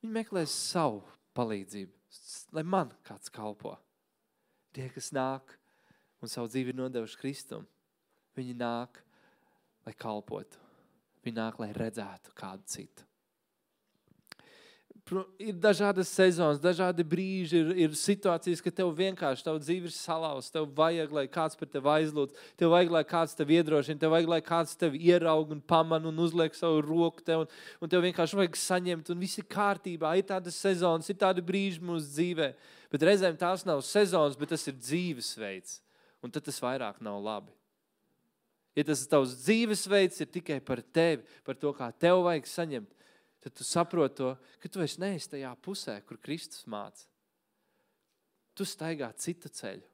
viņi meklēs savu palīdzību, lai man kāds kalpo. Tie, kas nāk un savu dzīvi ir nodevuši Kristum, viņi nāk lai kalpotu. Viņi nāk, lai redzētu kādu citu. Ir dažādas sezonas, dažādi brīži, ir, ir situācijas, ka tev vienkārši tava dzīve ir salauzta. Tev vajag, lai kāds par tevi aizlūdz, tev vajag, lai kāds tevi iedrošina, tev vajag, lai kāds tevi ieraug un pamanā un uzliek savu roku tev, un, un tev vienkārši vajag saņemt, un viss ir kārtībā. Ir tādas sezonas, ir tādi brīži mūsu dzīvē, bet reizēm tās nav sezonas, bet tas ir dzīvesveids, un tad tas vairāk nav labi. Ja tas tavs dzīvesveids ir tikai par tevi, par to, kā tev vajag saņemt, tad tu saproti to, ka tu vairs neesi tajā pusē, kur Kristus māca. Tu staigā citu ceļu.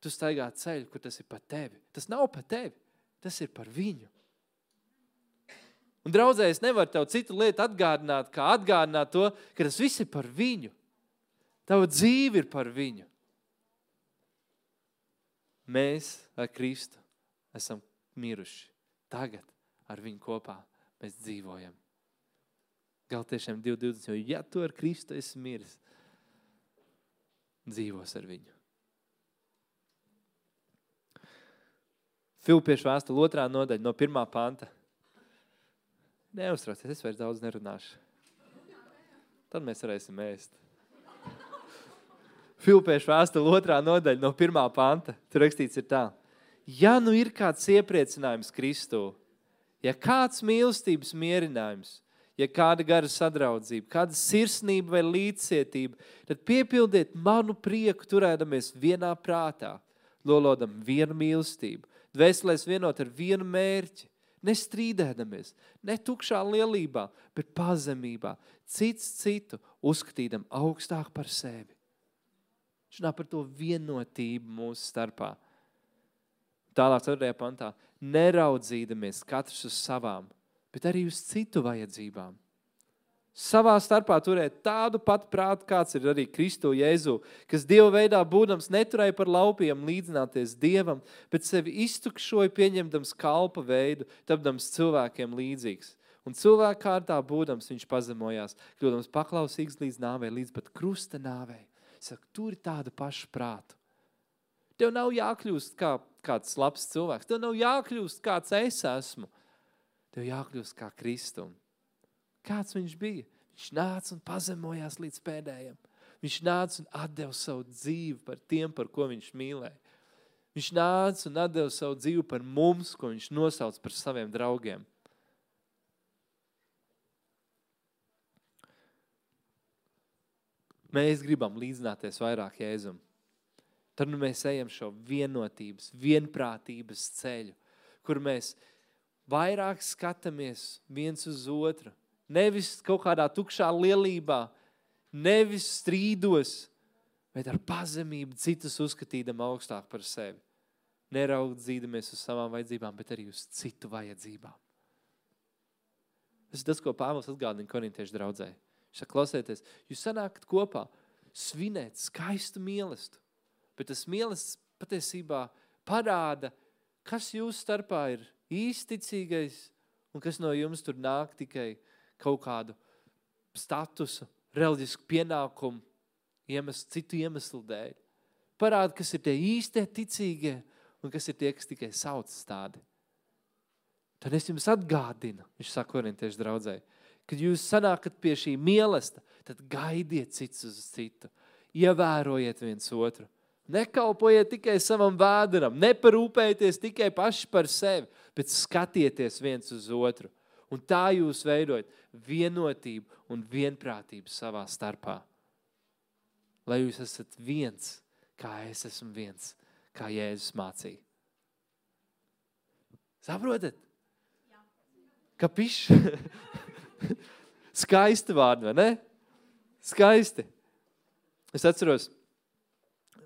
Tu staigā ceļu, kur tas ir par tevi. Tas nav par tevi, tas ir par viņu. Un, draudzē, es nevaru tev citu lietu atgādināt, kā atgādināt to, ka tas viss ir par viņu. Tava dzīve ir par viņu. Mēs ar Kristu esam miruši. Tagad ar viņu kopā mēs dzīvojam. Galtiešiem 2.20. Jo, ja tu ar Kristu esi miris, dzīvos ar viņu. Filipiešu vēstule otrā nodaļa no pirmā panta. Neuztraucies, es vairs daudz nerunāšu. Tad mēs varēsim ēst. Filipiešu vēstule otrā nodaļa no pirmā panta. Tur rakstīts ir tā ja nu ir kāds iepriecinājums Kristū, ja kāds mīlestības mierinājums, ja kāda gara sadraudzība, kāda sirsnība vai līdzcietība, tad piepildiet manu prieku, turēdamies vienā prātā, lolodam vienu mīlestību, dvēselēs vienot ar vienu mērķi, nestrīdēdamies, ne tukšā lielībā, bet pazemībā, cits citu uzskatīdam augstāk par sevi. Viņš runā par to vienotību mūsu starpā. Tālāk, 4. pantā, neraudzīdamies katrs uz savām, bet arī uz citu vajadzībām. Savā starpā turēt tādu pat prātu, kāds ir arī Kristu Jēzu, kas Dieva veidā būdams neturēja par laupiem līdzināties Dievam, bet sevi iztukšoja pieņemdams kalpa veidu, tapdams cilvēkiem līdzīgs. Un cilvēku kārtā būdams viņš pazemojās, kļūdams paklausīgs līdz nāvei, līdz pat krusta nāvei. Saka, tur ir tādu pašu prātu. Tev nav jākļūst kā kāds labs cilvēks. Tev nav jākļūst kāds es esmu. Tev jākļūst kā Kristum. Kāds viņš bija? Viņš nāca un pazemojās līdz pēdējiem. Viņš nāca un atdeva savu dzīvi par tiem, par ko viņš mīlēja. Viņš nāca un deva savu dzīvi par mums, ko viņš nosauc par saviem draugiem. Mēs gribam līdzināties vairāk Jēzum. Tad nu mēs ejam šo vienotības, vienprātības ceļu, kur mēs vairāk skatāmies viens uz otru. Nevis kaut kādā tukšā lielībā, nevis strīdos, bet ar pazemību citus uzskatīdam augstāk par sevi. Neraudzīdamies uz savām vajadzībām, bet arī uz citu vajadzībām. Tas ir tas, ko Pāvils atgādina korintiešu draudzē. Viņš saka, klausieties, jūs sanākat kopā, svinēt skaistu mīlestību, bet tas mīlestības patiesībā parāda, kas jūsu starpā ir īsticīgais un kas no jums tur nāk tikai kaut kādu statusu, reliģisku pienākumu, iemeslu, citu iemeslu dēļ. Parāda, kas ir tie īstie ticīgie un kas ir tie, kas tikai sauc tādi. Tad es jums atgādinu, viņš saka korintiešu draudzē, kad jūs sanākat pie šī mīlesta, tad gaidiet cits uz citu, ievērojiet viens otru. Nekalpojiet tikai savam vēderam, neparūpējieties tikai paši par sevi, bet skatieties viens uz otru. Un tā jūs veidojat vienotību un vienprātību savā starpā lai jūs esat viens, kā es esmu viens, kā Jēzus mācīja. Saprotat? Kapiš? Skaisti vārdi, vai ne? Skaisti. Es atceros,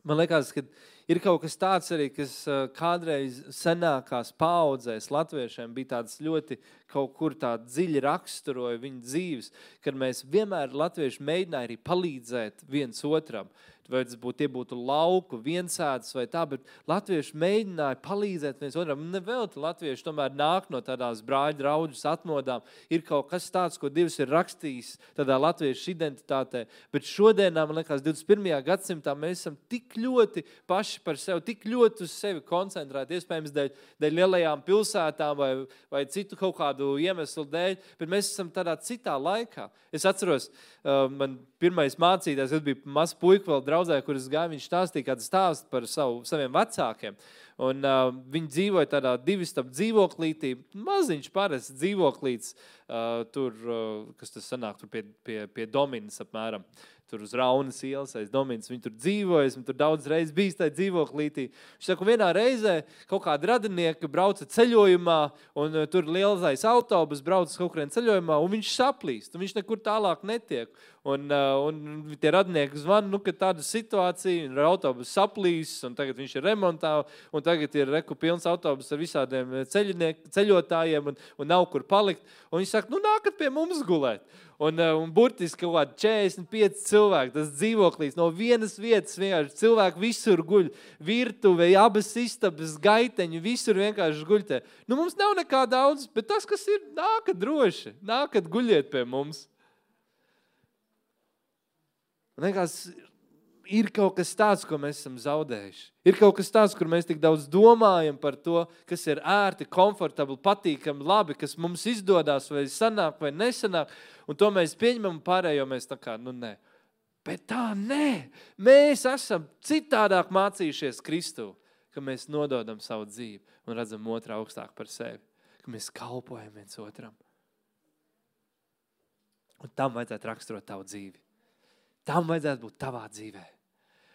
man liekas, ka ir kaut kas tāds arī, kas kādreiz senākās paudzēs latviešiem bija tāds ļoti kaut kur tā dziļi raksturoja viņu dzīves, kad mēs vienmēr latvieši mēģināja arī palīdzēt viens otram. Uh, vai tas būtu, būtu lauku, viensētas vai tā, bet latvieši mēģināja palīdzēt viens otram. Nevelti latvieši tomēr nāk no tādās brāļa draudzes atmodām. Ir kaut kas tāds, ko Dievs ir rakstījis tādā latviešu identitātē, bet šodienā, man liekas, 21. gadsimtā mēs esam tik ļoti paši par sevi, tik ļoti uz sevi koncentrēti, iespējams, dēļ, dēļ lielajām pilsētām vai, vai citu kaut kādu iemeslu dēļ, bet mēs esam tādā citā laikā. Es atceros, uh, man pirmais mācītājs, kad bija mazs puika vēl draudzē, kur es gāju, viņš stāstīja kādu stāstu par savu, saviem vecākiem. Un, uh, viņi dzīvoja tādā divu stāvu dzīvoklītī, maziņš parasts dzīvoklīts, uh, tur, uh, kas tas sanāk, tur pie, pie, pie Dominas apmēram. Uh, tur uz Raunas ielas aiz Domīnas. Viņi tur dzīvoja, esmu tur daudz reizes bijis tajā dzīvoklītī. Viņš saka, vienā reizē kaut kāda radinieka brauca ceļojumā, un uh, tur lielais autobus brauca kaut kurien ceļojumā, un viņš saplīst, un viņš nekur tālāk netiek. Un, uh, un tie radinieki zvana, nu, ka tāda situācija, ir autobus saplīs, un tagad viņš ir remontā, un tagad ir reku pilns autobus ar visādiem ceļotājiem, un, un nav kur palikt. Un viņš saka, nu, nākat pie mums gulēt. Un, uh, un burtiski kaut kādi 45 cilvēki, tas dzīvoklis no vienas vietas vienkārši cilvēki visur guļ. Virtuve, abas istabas, gaiteņi, visur vienkārši guļ te. Nu, mums nav nekā daudz, bet tas, kas ir, nākat droši, nākat guļiet pie mums. Man liekas, ir kaut kas tāds, ko mēs esam zaudējuši. Ir kaut kas tāds, kur mēs tik daudz domājam par to, kas ir ērti, komfortabli, patīkami, labi, kas mums izdodas, vai sanāk, vai nesanāk. Un to mēs pieņemam, pārējo mēs tā kā, nu, nē. Bet tā nē, mēs esam citādāk mācījušies Kristu, ka mēs nododam savu dzīvi un redzam otru augstāk par sevi, ka mēs kalpojam viens otram. Un tam vajadzētu raksturot tavu dzīvi. Tam vajadzētu būt tavā dzīvē.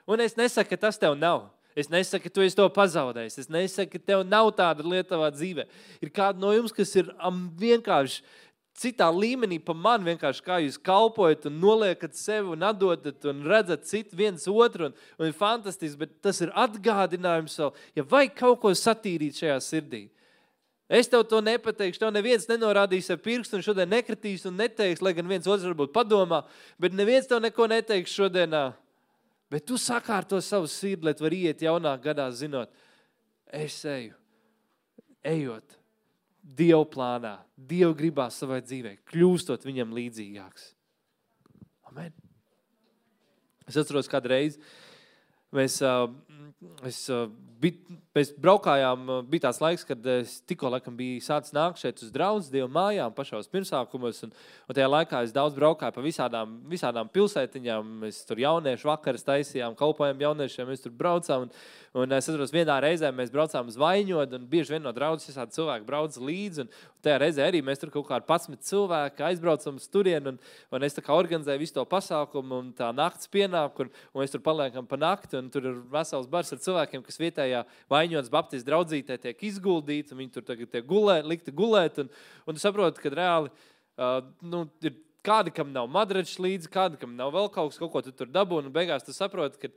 Un es nesaku, ka tas tev nav. Es nesaku, ka tu esi to pazaudējis. Es nesaku, ka tev nav tāda lieta tavā dzīvē. Ir kāda no jums, kas ir vienkārši citā līmenī pa mani, vienkārši kā jūs kalpojat un noliekat sevi un atdodat un redzat citu viens otru un, un ir fantastiski, bet tas ir atgādinājums vēl, ja vajag kaut ko satīrīt šajā sirdī. Es tev to nepateikšu, tev neviens nenorādīs ar pirkstu un šodien nekritīs un neteiks, lai gan viens otrs varbūt padomā, bet neviens tev neko neteiks šodienā. Bet tu sakārto savu sirdi, lai tu vari iet jaunā gadā, zinot, es eju, ejot Dieva plānā, Dieva gribā savai dzīvē, kļūstot viņam līdzīgāks. Amen. Es atceros, kādu reizi mēs es, bij, mēs braukājām, bija tāds laiks, kad es tikko laikam, biju sācis nākt šeit uz draugu dievu mājām, pašos pirmsākumos. Un, un tajā laikā es daudz braukāju pa visādām, visādām pilsētiņām. Mēs tur jauniešu vakaras taisījām, kalpojām jauniešiem, mēs tur braucām. Un, un es atceros, vienā reizē mēs braucām uz Vaņodu, un bieži vien no draudzes visādi cilvēki brauc līdzi. Un, un tajā reizē arī mēs tur kaut kādi 11 cilvēki aizbraucam uz turieni, un, un es tā kā organizēju visu to pasākumu, un tā nakts pienāk, un, un mēs tur paliekam pa nakti, un tur ir vesels bars ar cilvēkiem, kas vietējā vainotas Baptistu draudzītē tiek izguldīti, un viņi tur tagad tiek gulēt, likti gulēt. Un, un tu saproti, ka reāli uh, nu, ir kādi, kam nav madračs līdzi, kādi, kam nav vēl kaut kas, kaut ko tu tur dabūni, un beigās tu saproti, ka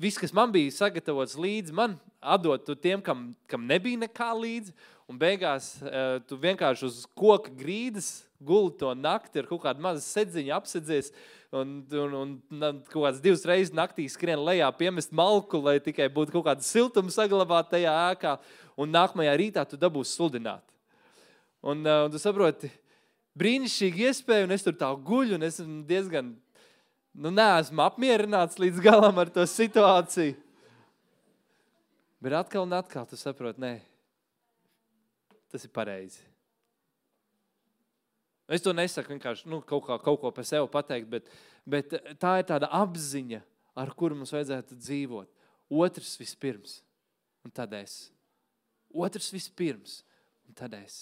viss, kas man bija sagatavots līdzi, man atdot tiem, kam, kam nebija nekā līdzi, un beigās uh, tu vienkārši uz koka grīdas guli to nakti ar kaut kādu mazu sedziņu apsedzies, un, un, un, un kaut kādas divas reizes naktī skrien lejā, piemest malku, lai tikai būtu kaut kāda siltuma saglabāta tajā ēkā, un nākamajā rītā tu dabūsi sludināt. Un, uh, un tu saproti, brīnišķīgi iespēja, un es tur tā guļu, un esmu diezgan, nu, neesmu apmierināts līdz galam ar to situāciju. Bet atkal un atkal tu saproti, nē, tas ir pareizi. Es to nesaku vienkārši nu, kaut, kā, kaut ko par sevi pateikt, bet, bet tā ir tāda apziņa, ar kuru mums vajadzētu dzīvot. Otrs vispirms, un tad es. Otrs vispirms, un tad es.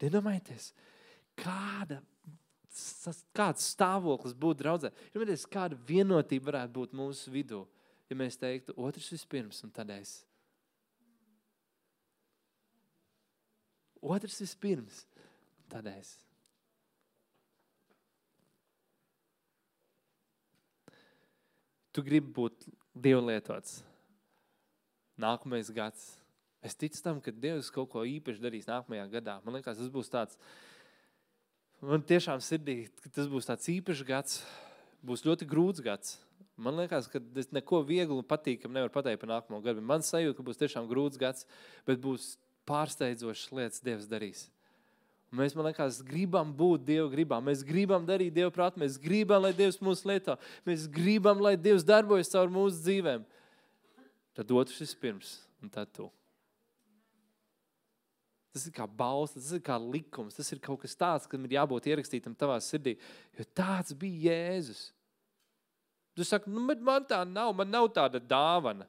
Iedomājieties, kāda, kāds stāvoklis būtu draudzē. Iedomājieties, kāda vienotība varētu būt mūsu vidū, ja mēs teiktu, otrs vispirms, un tad es. Otrs vispirms, tad es. Tu gribi būt dievlietots. Nākamais gads. Es ticu tam, ka Dievs kaut ko īpaši darīs nākamajā gadā. Man liekas, tas būs tāds, man tiešām sirdī, tas būs tāds īpašs gads. Būs ļoti grūts gads. Man liekas, ka es neko vieglu un patīkamu nevaru pateikt par nākamo gadu. Man sajūta, ka būs tiešām grūts gads, bet būs pārsteidzošas lietas Dievs darīs. Un mēs, man liekas, gribam būt Dieva gribā. Mēs gribam darīt Dieva prātu, mēs gribam, lai Dievs mūs lieto. Mēs gribam, lai Dievs darbojas caur mūsu dzīvēm. Tad otrs vispirms, un tad tu. Tas ir kā balsts, tas ir kā likums, tas ir kaut kas tāds, kam ir jābūt ierakstītam tavā sirdī. Jo tāds bija Jēzus. Tu saki, nu, man tā nav, man nav tāda dāvana.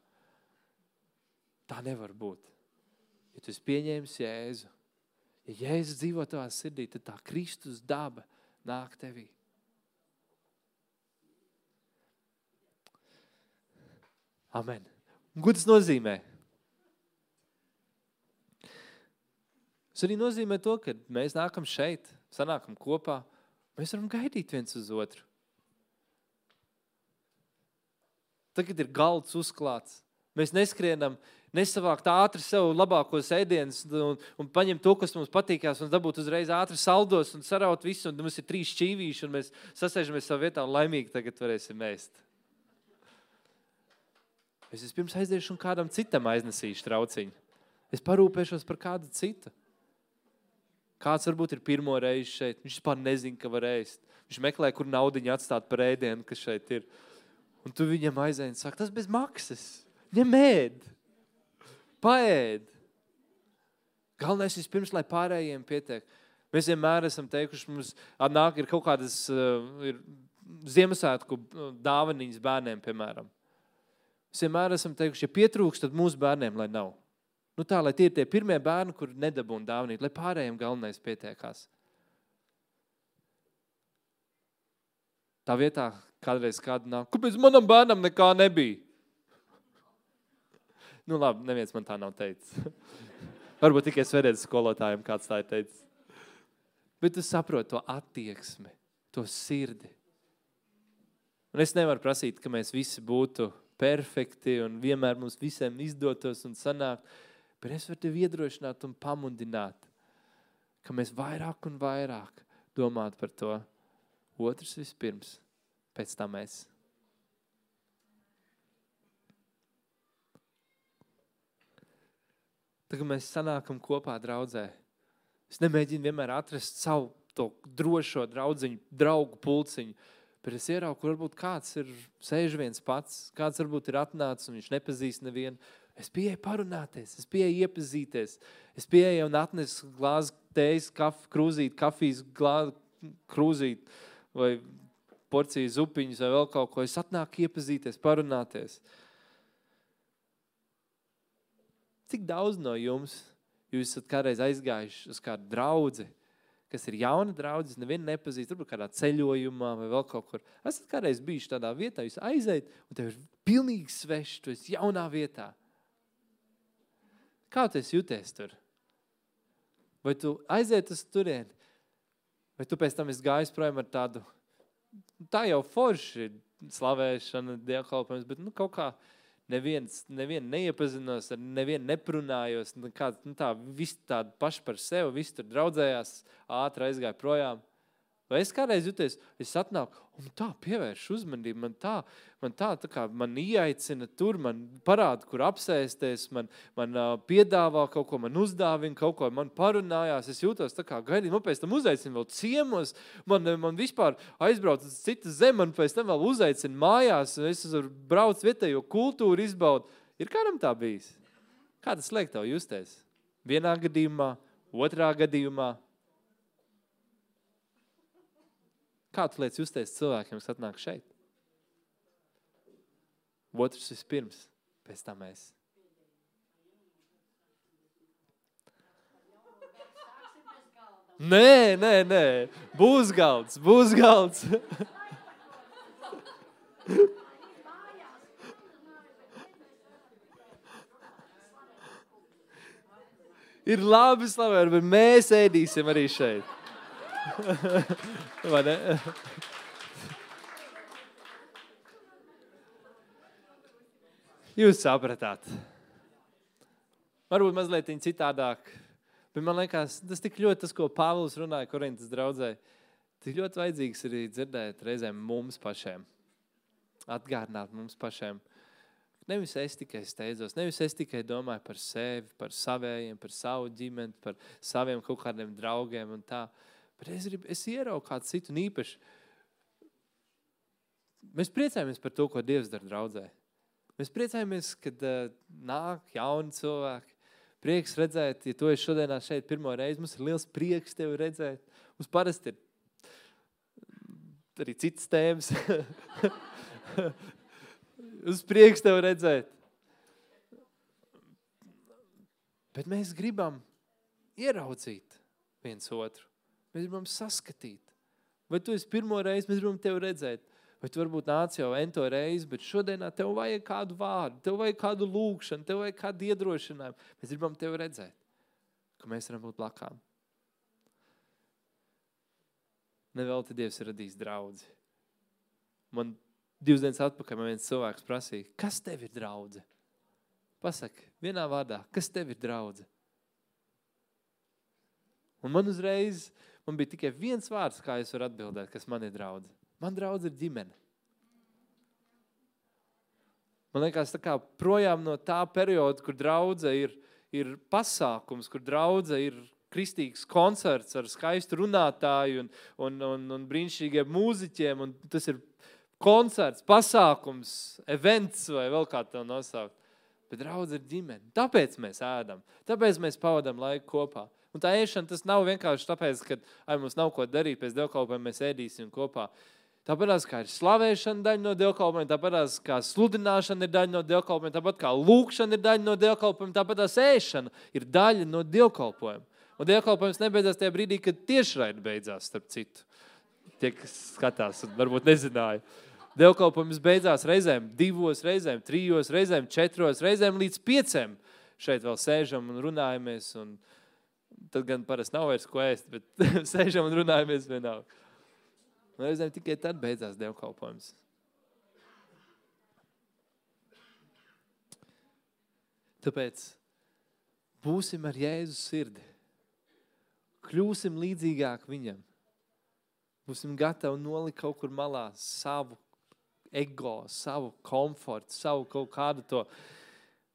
Tā nevar būt ja tu esi pieņēmis Jēzu, ja Jēzus dzīvo tavā sirdī, tad tā Kristus daba nāk tevī. Amen. Un ko tas nozīmē? Tas arī nozīmē to, ka mēs nākam šeit, sanākam kopā, mēs varam gaidīt viens uz otru. Tagad ir galds uzklāts. Mēs neskrienam, nesavākt ātri sev labākos ēdienus un, un paņemt to, kas mums patīkās, un dabūt uzreiz ātri saldos un saraut visu. Un mums ir trīs šķīvīši, un mēs sasēžamies savā vietā un laimīgi tagad varēsim ēst. Es vispirms aiziešu un kādam citam aiznesīšu trauciņu. Es parūpēšos par kādu citu. Kāds varbūt ir pirmo reizi šeit, viņš vispār nezina, ka var ēst. Viņš meklē, kur naudiņu atstāt par ēdienu, kas šeit ir. Un tu viņam aizēji un saki, tas bez maksas. Ņem ēd paēd. Galvenais ir pirms, lai pārējiem pietiek. Mēs vienmēr esam teikuši, mums nāk ir kaut kādas uh, ir Ziemassvētku uh, dāvanas bērniem, piemēram. Mēs vienmēr esam teikuši, ja pietrūks, tad mūsu bērniem lai nav. Nu tā, lai tie ir tie pirmie bērni, kur nedabūna dāvanīt, lai pārējiem galvenais pietiekās. Tā vietā kādreiz kāda nāk, kāpēc manam bērnam nekā nebija? Nu, labi, neviens man tā nav teicis. Varbūt tikai svētdienas skolotājiem kāds tā ir teicis. Bet tu saproti to attieksmi, to sirdi. Un es nevaru prasīt, ka mēs visi būtu perfekti un vienmēr mums visiem izdotos un sanākt, bet es varu tevi iedrošināt un pamudināt, ka mēs vairāk un vairāk domātu par to. Otrs vispirms, pēc tam mēs. Tad, kad mēs sanākam kopā draudzē, es nemēģinu vienmēr atrast savu to drošo draudziņu, draugu pulciņu, Bet es ieraugu, kur varbūt kāds ir sēž viens pats, kāds varbūt ir atnācis un viņš nepazīst nevienu. Es pieeju parunāties, es pieeju iepazīties. Es pieeju un atnesu glāzi tējas, kaf, krūzīt, kafijas glāzi, krūzīt vai porciju zupiņus vai vēl kaut ko. Es atnāku iepazīties, parunāties. Cik daudz no jums jūs esat kādreiz aizgājuši uz kādu draudzi, kas ir jauna draudzes, nevienu nepazīst, varbūt kādā ceļojumā vai vēl kaut kur. Esat kādreiz bijuši tādā vietā, jūs aiziet, un tev ir pilnīgi svešs, tu esi jaunā vietā. Kā tu jūties tur? Vai tu aiziet uz turieni, vai tu pēc tam esi gājis projām ar tādu, tā jau forši slavēšana, dievkalpojums, bet nu kaut kā, neviens, nevienu neiepazinos, ar nevienu neprunājos. Kā, nu tā, visi tādi paši par sevi, visi tur draudzējās, ātri aizgāja projām. Vai es kādreiz jūtos, es atnāku un tā pievēršu uzmanību. Man tā, man tā, tā kā man ieaicina tur, man parāda, kur apsēsties, man, man uh, piedāvā kaut ko, man uzdāvina kaut ko, man parunājās. Es jūtos tā kā gaidīju, man pēc tam uzaicina vēl ciemos, man, man vispār aizbrauc uz citu zemi, man pēc tam vēl uzaicina mājās, un es esmu brauc vietējo kultūru izbaud. Ir kādam tā bijis? Kā tas liek tev justies? Vienā gadījumā, otrā gadījumā, Kā tu lietas justies cilvēkiem, kas atnāk šeit? Otrs vispirms, pēc tam mēs. Nē, nē, nē. Būs galds, būs galds. Ir labi, slavēt, bet mēs ēdīsim arī šeit. Vai ne? Jūs sapratāt. Varbūt mazliet citādāk. Bet man liekas, tas tik ļoti tas, ko Pāvils runāja Korintas draudzē, tik ļoti vajadzīgs arī dzirdēt reizēm mums pašiem. Atgādināt mums pašiem. Nevis es tikai steidzos, nevis es tikai domāju par sevi, par saviem, par savu ģimeni, par saviem kaut kādiem draugiem un tā. Bet es, gribu, es ieraugu kādu citu īpašu. Mēs priecājamies par to, ko Dievs dara draudzē. Mēs priecājamies, kad uh, nāk jauni cilvēki. Prieks redzēt, ja tu esi šodienā šeit pirmo reizi, mums ir liels prieks tevi redzēt. Mums parasti ir arī citas tēmas. Uz prieks tevi redzēt. Bet mēs gribam ieraudzīt viens otru. Mēs gribam saskatīt. Vai tu esi pirmo reizi, mēs gribam tevi redzēt. Vai tu varbūt nāc jau ento reizi, bet šodienā tev vajag kādu vārdu, tev vajag kādu lūgšanu, tev vajag kādu iedrošinājumu. Mēs gribam tevi redzēt, ka mēs varam būt blakām. Nevēl te Dievs ir radījis draudzi. Man divas dienas atpakaļ man viens cilvēks prasīja, kas tev ir draudze? Pasaki, vienā vārdā, kas tev ir draudze? Un man uzreiz man bija tikai viens vārds, kā es varu atbildēt, kas man ir draudz. Man draudz ir ģimene. Man liekas, tā kā projām no tā perioda, kur draudze ir, ir pasākums, kur draudze ir kristīgs koncerts ar skaistu runātāju un, un, un, un brīnišķīgiem mūziķiem, un tas ir koncerts, pasākums, events vai vēl kā to nosaukt. Bet draudze ir ģimene. Tāpēc mēs ēdam, tāpēc mēs pavadām laiku kopā. Un tā ēšana tas nav vienkārši tāpēc, ka ai, mums nav ko darīt pēc dievkalpojuma, mēs ēdīsim kopā. Tāpat kā ir slavēšana daļa no dievkalpojuma, tāpat kā sludināšana ir daļa no dievkalpojuma, tāpat kā lūkšana ir daļa no dievkalpojuma, tāpat tās ēšana ir daļa no dievkalpojuma. Un dievkalpojums nebeidzās tajā brīdī, kad tiešraidi beidzās, starp citu. Tie, kas skatās, varbūt nezināja. Dievkalpojums beidzās reizēm divos, reizēm trijos, reizēm četros, reizēm līdz pieciem. Šeit vēl sēžam un runājamies un runājamies tad gan parasti nav vairs ko ēst, bet sēžam un runājamies vienalga. Un reizēm tikai tad beidzās dievkalpojums. Tāpēc būsim ar Jēzu sirdi. Kļūsim līdzīgāk viņam. Būsim gatavi nolikt kaut kur malā savu ego, savu komfortu, savu kaut kādu to.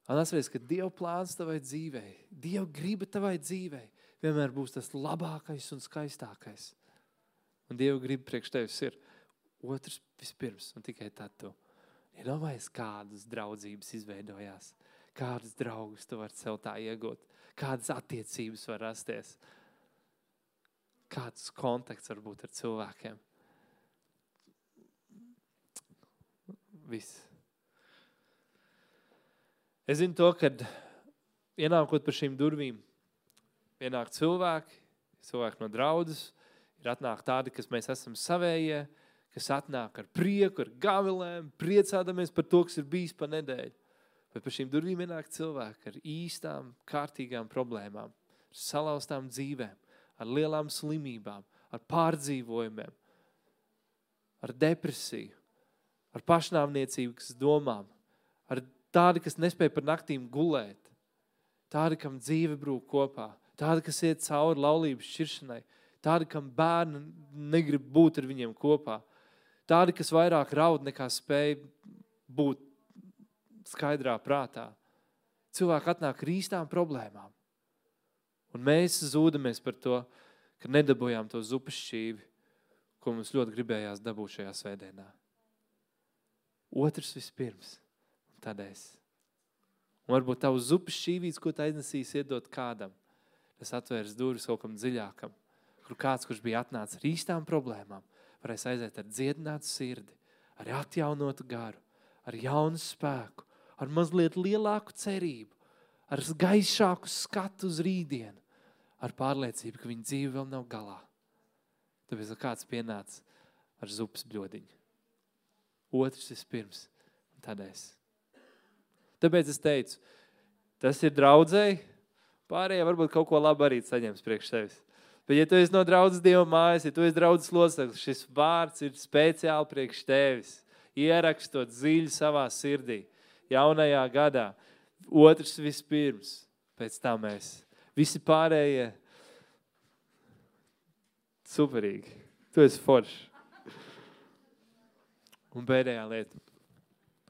Un atceries, ka Dieva plāns tavai dzīvei, Dieva griba tavai dzīvei vienmēr būs tas labākais un skaistākais. Un Dieva griba priekš tevis ir. Otrs vispirms, un tikai tad tu. Iedomājies, kādas draudzības izveidojās, kādas draugus tu vari sev tā iegūt, kādas attiecības var rasties, kāds kontakts var būt ar cilvēkiem. Viss. Es zinu to, ka ienākot pa šīm durvīm, ienāk cilvēki, cilvēki no draudzes, ir atnāk tādi, kas mēs esam savējie, kas atnāk ar prieku, ar gavilēm, priecādamies par to, kas ir bijis pa nedēļu. Bet pa šīm durvīm ienāk cilvēki ar īstām, kārtīgām problēmām, ar salauztām dzīvēm, ar lielām slimībām, ar pārdzīvojumiem, ar depresiju, ar pašnāvniecības domām, ar tādi, kas nespēja par naktīm gulēt, tādi, kam dzīve brūk kopā, tādi, kas iet cauri laulības šķiršanai, tādi, kam bērni negrib būt ar viņiem kopā, tādi, kas vairāk raud nekā spēj būt skaidrā prātā. Cilvēki atnāk ar īstām problēmām. Un mēs zūdamies par to, ka nedabūjām to zupas šķīvi, ko mums ļoti gribējās dabūt šajā svētdienā. Otrs vispirms, un tad es. Un varbūt tavs zupas šķīvīts, ko tu aiznesīsi, iedot kādam. Tas atvērs durvis kaut kam dziļākam, kur kāds, kurš bija atnācis ar īstām problēmām, varēs aiziet ar dziedinātu sirdi, ar atjaunotu garu, ar jaunu spēku, ar mazliet lielāku cerību, ar gaišāku skatu uz rītdienu, ar pārliecību, ka viņa dzīve vēl nav galā. Tāpēc, kāds pienāca ar zupas bļodiņu. Otrs vispirms, un tad es. Tāpēc es teicu, tas ir draudzēji, pārējie varbūt kaut ko labu arī saņems priekš sevis. Bet, ja tu esi no draudzes Dieva mājas, ja tu esi draudzes loceklis, šis vārds ir speciāli priekš tevis. Ierakstot dziļi savā sirdī, jaunajā gadā. Otrs vispirms, pēc tam mēs. Visi pārējie superīgi. Tu esi foršs. Un pēdējā lieta.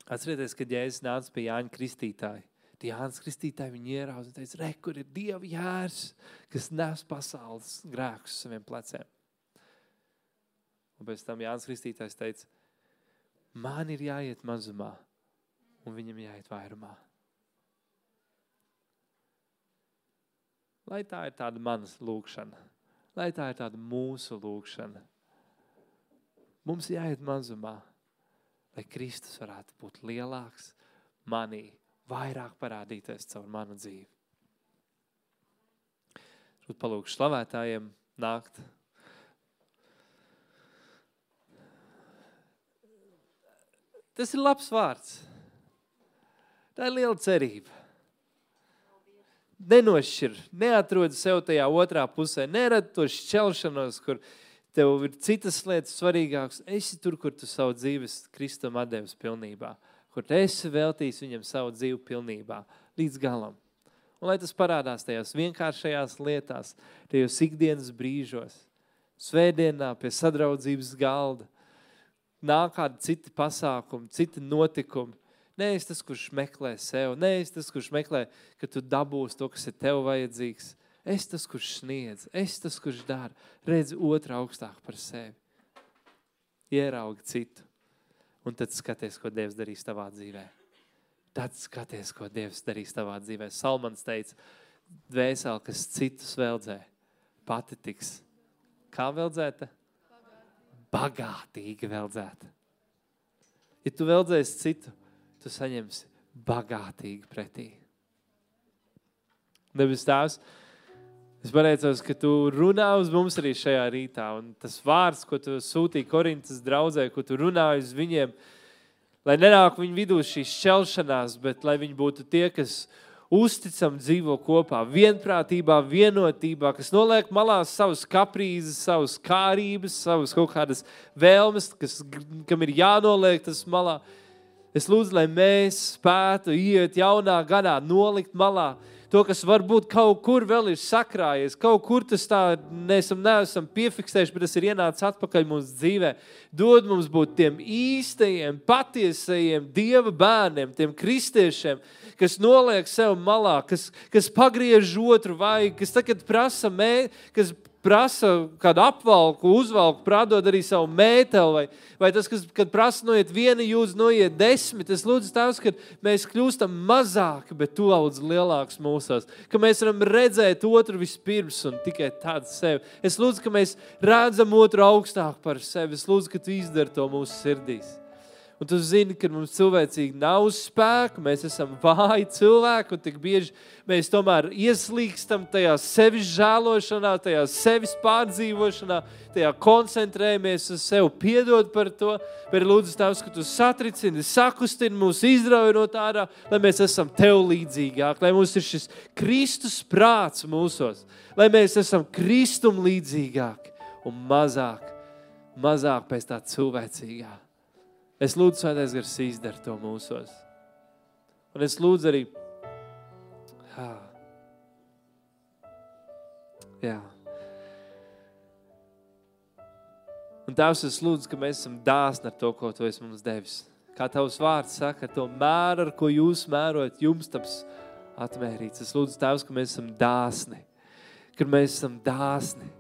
Atcerieties, kad Jēzus nāca pie Jāņa Kristītāja. Tie Jānis Kristītāji viņu ieraudzīja un teica, re, kur ir Dieva jērs, kas nes pasaules grēkus saviem pleciem. Un pēc tam Jānis Kristītājs teica, man ir jāiet mazumā, un viņam jāiet vairumā. Lai tā ir tāda manas lūkšana, lai tā ir tāda mūsu lūkšana. Mums jāiet mazumā, lai Kristus varētu būt lielāks manī, vairāk parādīties caur manu dzīvi. Rūt palūkšu slavētājiem nākt. Tas ir labs vārds. Tā ir liela cerība. Nenošķir, neatrod sev tajā otrā pusē, nerad to šķelšanos, kur tev ir citas lietas svarīgākas. Esi tur, kur tu savu dzīves Kristum atdevis pilnībā, kur esi veltījis viņam savu dzīvi pilnībā, līdz galam. Un lai tas parādās tajās vienkāršajās lietās, tajos ikdienas brīžos, svētdienā pie sadraudzības galda, nāk kādi citi pasākumi, citi notikumi. Nē, es tas, kurš meklē sev, nē, es tas, kurš meklē, ka tu dabūsi to, kas ir tev vajadzīgs – Es tas, kurš sniedz, es tas, kurš dara, redz otru augstāk par sevi. Ieraugi citu, un tad skaties, ko Dievs darīs tavā dzīvē. Tad skaties, ko Dievs darīs tavā dzīvē. Salmans teica, dvēseli, kas citus veldzē, pati tiks. Kā veldzēta? Bagātīgi veldzēta. Ja tu veldzēsi citu, tu saņemsi bagātīgi pretī. Debes tēvs, Es pateicos, ka tu runā uz mums arī šajā rītā. Un tas vārds, ko tu sūtīji Korintas draudzē, ko tu runāji uz viņiem, lai nenāk viņu vidū šīs šķelšanās, bet lai viņi būtu tie, kas uzticam dzīvo kopā, vienprātībā, vienotībā, kas noliek malā savas kaprīzes, savas kārības, savas kaut kādas vēlmes, kas, kam ir jānoliek tas malā. Es lūdzu, lai mēs spētu iet jaunā gadā, nolikt malā to, kas varbūt kaut kur vēl ir sakrājies, kaut kur tas tā neesam, neesam piefiksējuši, bet tas ir ienācis atpakaļ mūsu dzīvē. Dod mums būt tiem īstajiem, patiesajiem Dieva bērniem, tiem kristiešiem, kas noliek sev malā, kas, kas pagriež otru vaigu, kas tagad prasa mē, kas prasa kādu apvalku, uzvalku, prādot arī savu mēteli, vai, vai tas, kas, kad prasa noiet viena jūdzi, noiet desmit. Es lūdzu Tēvs, ka mēs kļūstam mazāki, bet tu daudz lielāks mūsos, ka mēs varam redzēt otru vispirms un tikai tādu sevi. Es lūdzu, ka mēs redzam otru augstāk par sevi. Es lūdzu, ka tu izdari to mūsu sirdīs. Un tu zini, ka mums cilvēcīgi nav spēka, mēs esam vāji cilvēki, un tik bieži mēs tomēr ieslīgstam tajā sevis žēlošanā, tajā sevis pārdzīvošanā, tajā koncentrējamies uz sevi, piedod par to, bet lūdzu Tavs, ka Tu satricini, sakustini mūs, izrauj no tādā, lai mēs esam Tev līdzīgāki, lai mums ir šis Kristus prāts mūsos, lai mēs esam Kristum līdzīgāki un mazāk, mazāk pēc tā cilvēcīgā. Es lūdzu, Svētais Gars izdara to mūsos. Un es lūdzu arī, jā, jā. Un Tēvs, es lūdzu, ka mēs esam dāsni ar to, ko Tu esi mums devis. Kā Tavs vārds saka, to mēru, ar ko jūs mērojat, jums taps atmērīts. Es lūdzu, Tēvs, ka mēs esam dāsni, ka mēs esam dāsni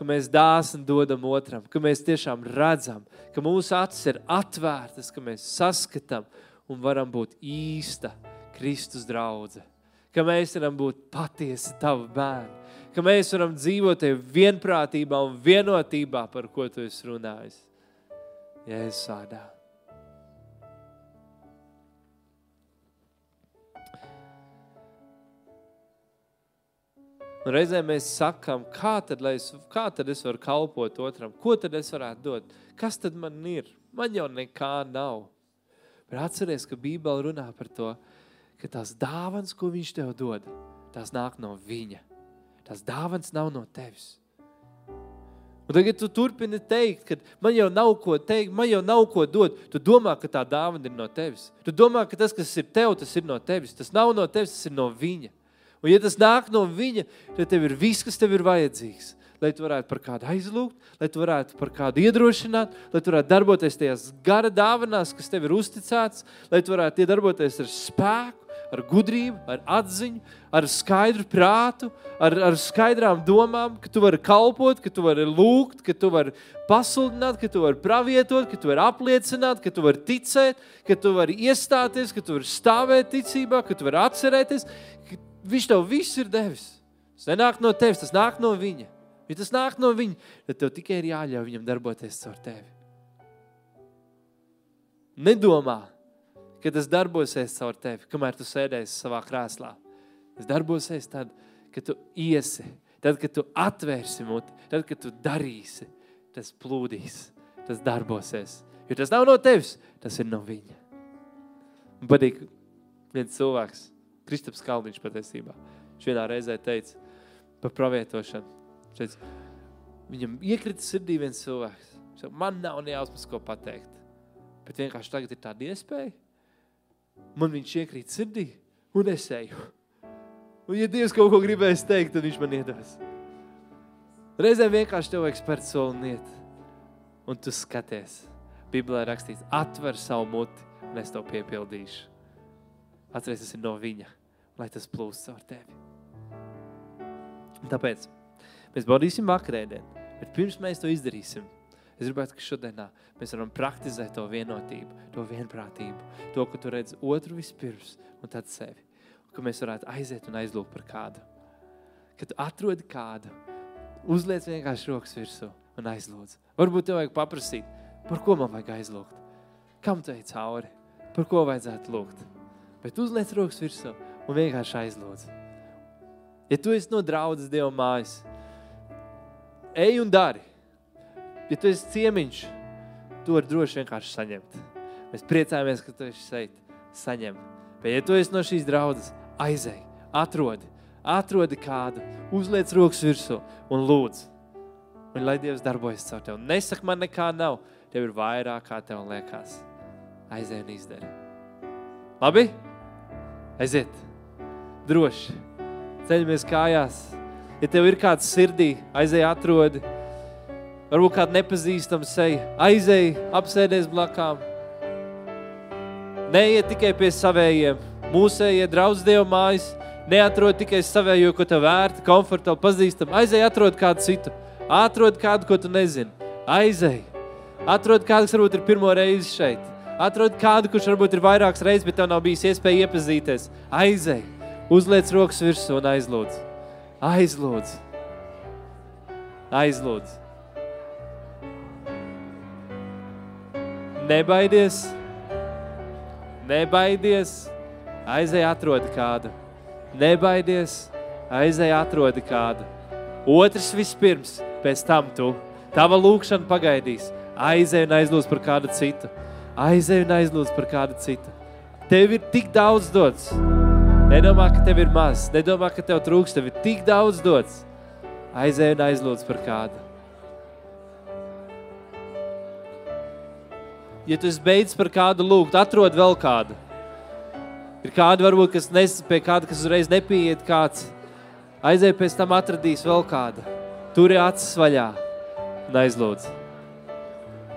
ka mēs dāsni dodam otram, ka mēs tiešām redzam, ka mūsu acis ir atvērtas, ka mēs saskatām un varam būt īsta Kristus draudzene. Ka mēs varam būt patiesi tavi bērni, ka mēs varam dzīvot vienprātībā un vienotībā, par ko tu esi runājis. Jēzus vārdā. Un reizē mēs sakām, kā tad, es, kā tad es varu kalpot otram, ko tad es varētu dot, kas tad man ir? Man jau nekā nav. Bet atceries, ka Bībele runā par to, ka tās dāvans, ko viņš tev dod, tās nāk no viņa. Tās dāvans nav no tevis. Un tagad tu turpini teikt, ka man jau nav ko teikt, man jau nav ko dot. Tu domā, ka tā dāvana ir no tevis. Tu domā, ka tas, kas ir tev, tas ir no tevis. Tas nav no tevis, tas ir no viņa. Un, ja tas nāk no viņa, tad tev ir viss, kas tev ir vajadzīgs. Lai tu varētu par kādu aizlūgt, lai tu varētu par kādu iedrošināt, lai tu varētu darboties tajās gara dāvanās, kas tev ir uzticēts, lai tu varētu iedarboties ar spēku, ar gudrību, ar atziņu, ar skaidru prātu, ar, ar skaidrām domām, ka tu vari kalpot, ka tu vari lūgt, ka tu vari pasludināt, ka tu vari pravietot, ka tu vari apliecināt, ka tu vari ticēt, ka tu vari iestāties, ka tu vari stāvēt ticībā, ka tu vari atcerēties, Viņš tev viss ir devis. Tas nenāk no tevis, tas nāk no viņa. Ja tas nāk no viņa, tad tev tikai ir jāļauj viņam darboties caur tevi. Nedomā, ka tas darbosies caur tevi, kamēr tu sēdēsi savā krēslā. Tas darbosies tad, kad tu iesi, tad, kad tu atvērsi muti, tad, kad tu darīsi, tas plūdīs, tas darbosies. Jo tas nav no tevis, tas ir no viņa. Man patīk viens cilvēks, Kristaps Kalniņš patiesībā. Viņš vienā reizē teica par pravietošanu. Teica, viņam iekrita sirdī viens cilvēks. Man nav nejausmas, ko pateikt. Bet vienkārši tagad ir tāda iespēja. Man viņš iekrīt sirdī un es eju. Un ja Dievs kaut ko gribēs teikt, tad viņš man iedos. Reizēm vienkārši tev vajag spērt soli un iet. Un tu skaties. Bībelē rakstīts, atver savu muti un es to piepildīšu. Atceries, tas ir no viņa lai tas plūst caur tevi. Tāpēc mēs baudīsim vakarēdienu, bet pirms mēs to izdarīsim, es gribētu, ka šodienā mēs varam praktizēt to vienotību, to vienprātību, to, ka tu redz otru vispirms un tad sevi. Ka mēs varētu aiziet un aizlūgt par kādu. Kad tu atrodi kādu, uzliec vienkārši rokas virsū un aizlūdz. Varbūt tev vajag paprasīt, par ko man vajag aizlūgt. Kam tu ej cauri? Par ko vajadzētu lūgt? Bet uzliec rokas virsū un vienkārši aizlūdz. Ja tu esi no draudzes Dieva mājas, ej un dari. Ja tu esi ciemiņš, tu vari droši vienkārši saņemt. Mēs priecājamies, ka tu esi šeit, saņem. Bet ja tu esi no šīs draudzes, aizej, atrodi, atrodi kādu, uzliec rokas virsū un lūdz. Un lai Dievs darbojas caur tevi. Nesaka, man nekā nav. Tev ir vairāk, kā tev liekas. Aizej un izdari. Labi? Aiziet! Droši. Ceļamies kājās. Ja tev ir kāds sirdī, aizēj atrodi. Varbūt kāda nepazīstama seja. Aizēj, apsēdies blakām. Neiet tikai pie savējiem. Mūsējie draudz Dieva mājas. Neatrod tikai savējo, ko tev vērti, komfortabli, pazīstam. Aizej, atrod kādu citu. Atrod kādu, ko tu nezini. Aizej. Atrod kādu, kas varbūt ir pirmo reizi šeit. Atrod kādu, kurš varbūt ir vairākas reizes, bet tev nav bijis iespēja iepazīties. Aizej. Uzliec rokas virsū un aizlūdz. Aizlūdz. Aizlūdz. Nebaidies. Nebaidies. Aizej, atrodi kādu. Nebaidies. Aizej, atrodi kādu. Otrs vispirms, pēc tam tu. Tava lūkšana pagaidīs. Aizej un aizlūdz par kādu citu. Aizej un aizlūdz par kādu citu. Tev ir tik daudz dots. Nedomā, ka tev ir maz. Nedomā, ka tev trūks. Tev ir tik daudz dots. Aizej un aizlūdz par kādu. Ja tu esi beidzis par kādu lūgt, atrod vēl kādu. Ir kādi, varbūt, kas nespēja, kāda, kas uzreiz nepieiet kāds. Aizej pēc tam atradīs vēl kādu. Tur ir acis vaļā un aizlūdz.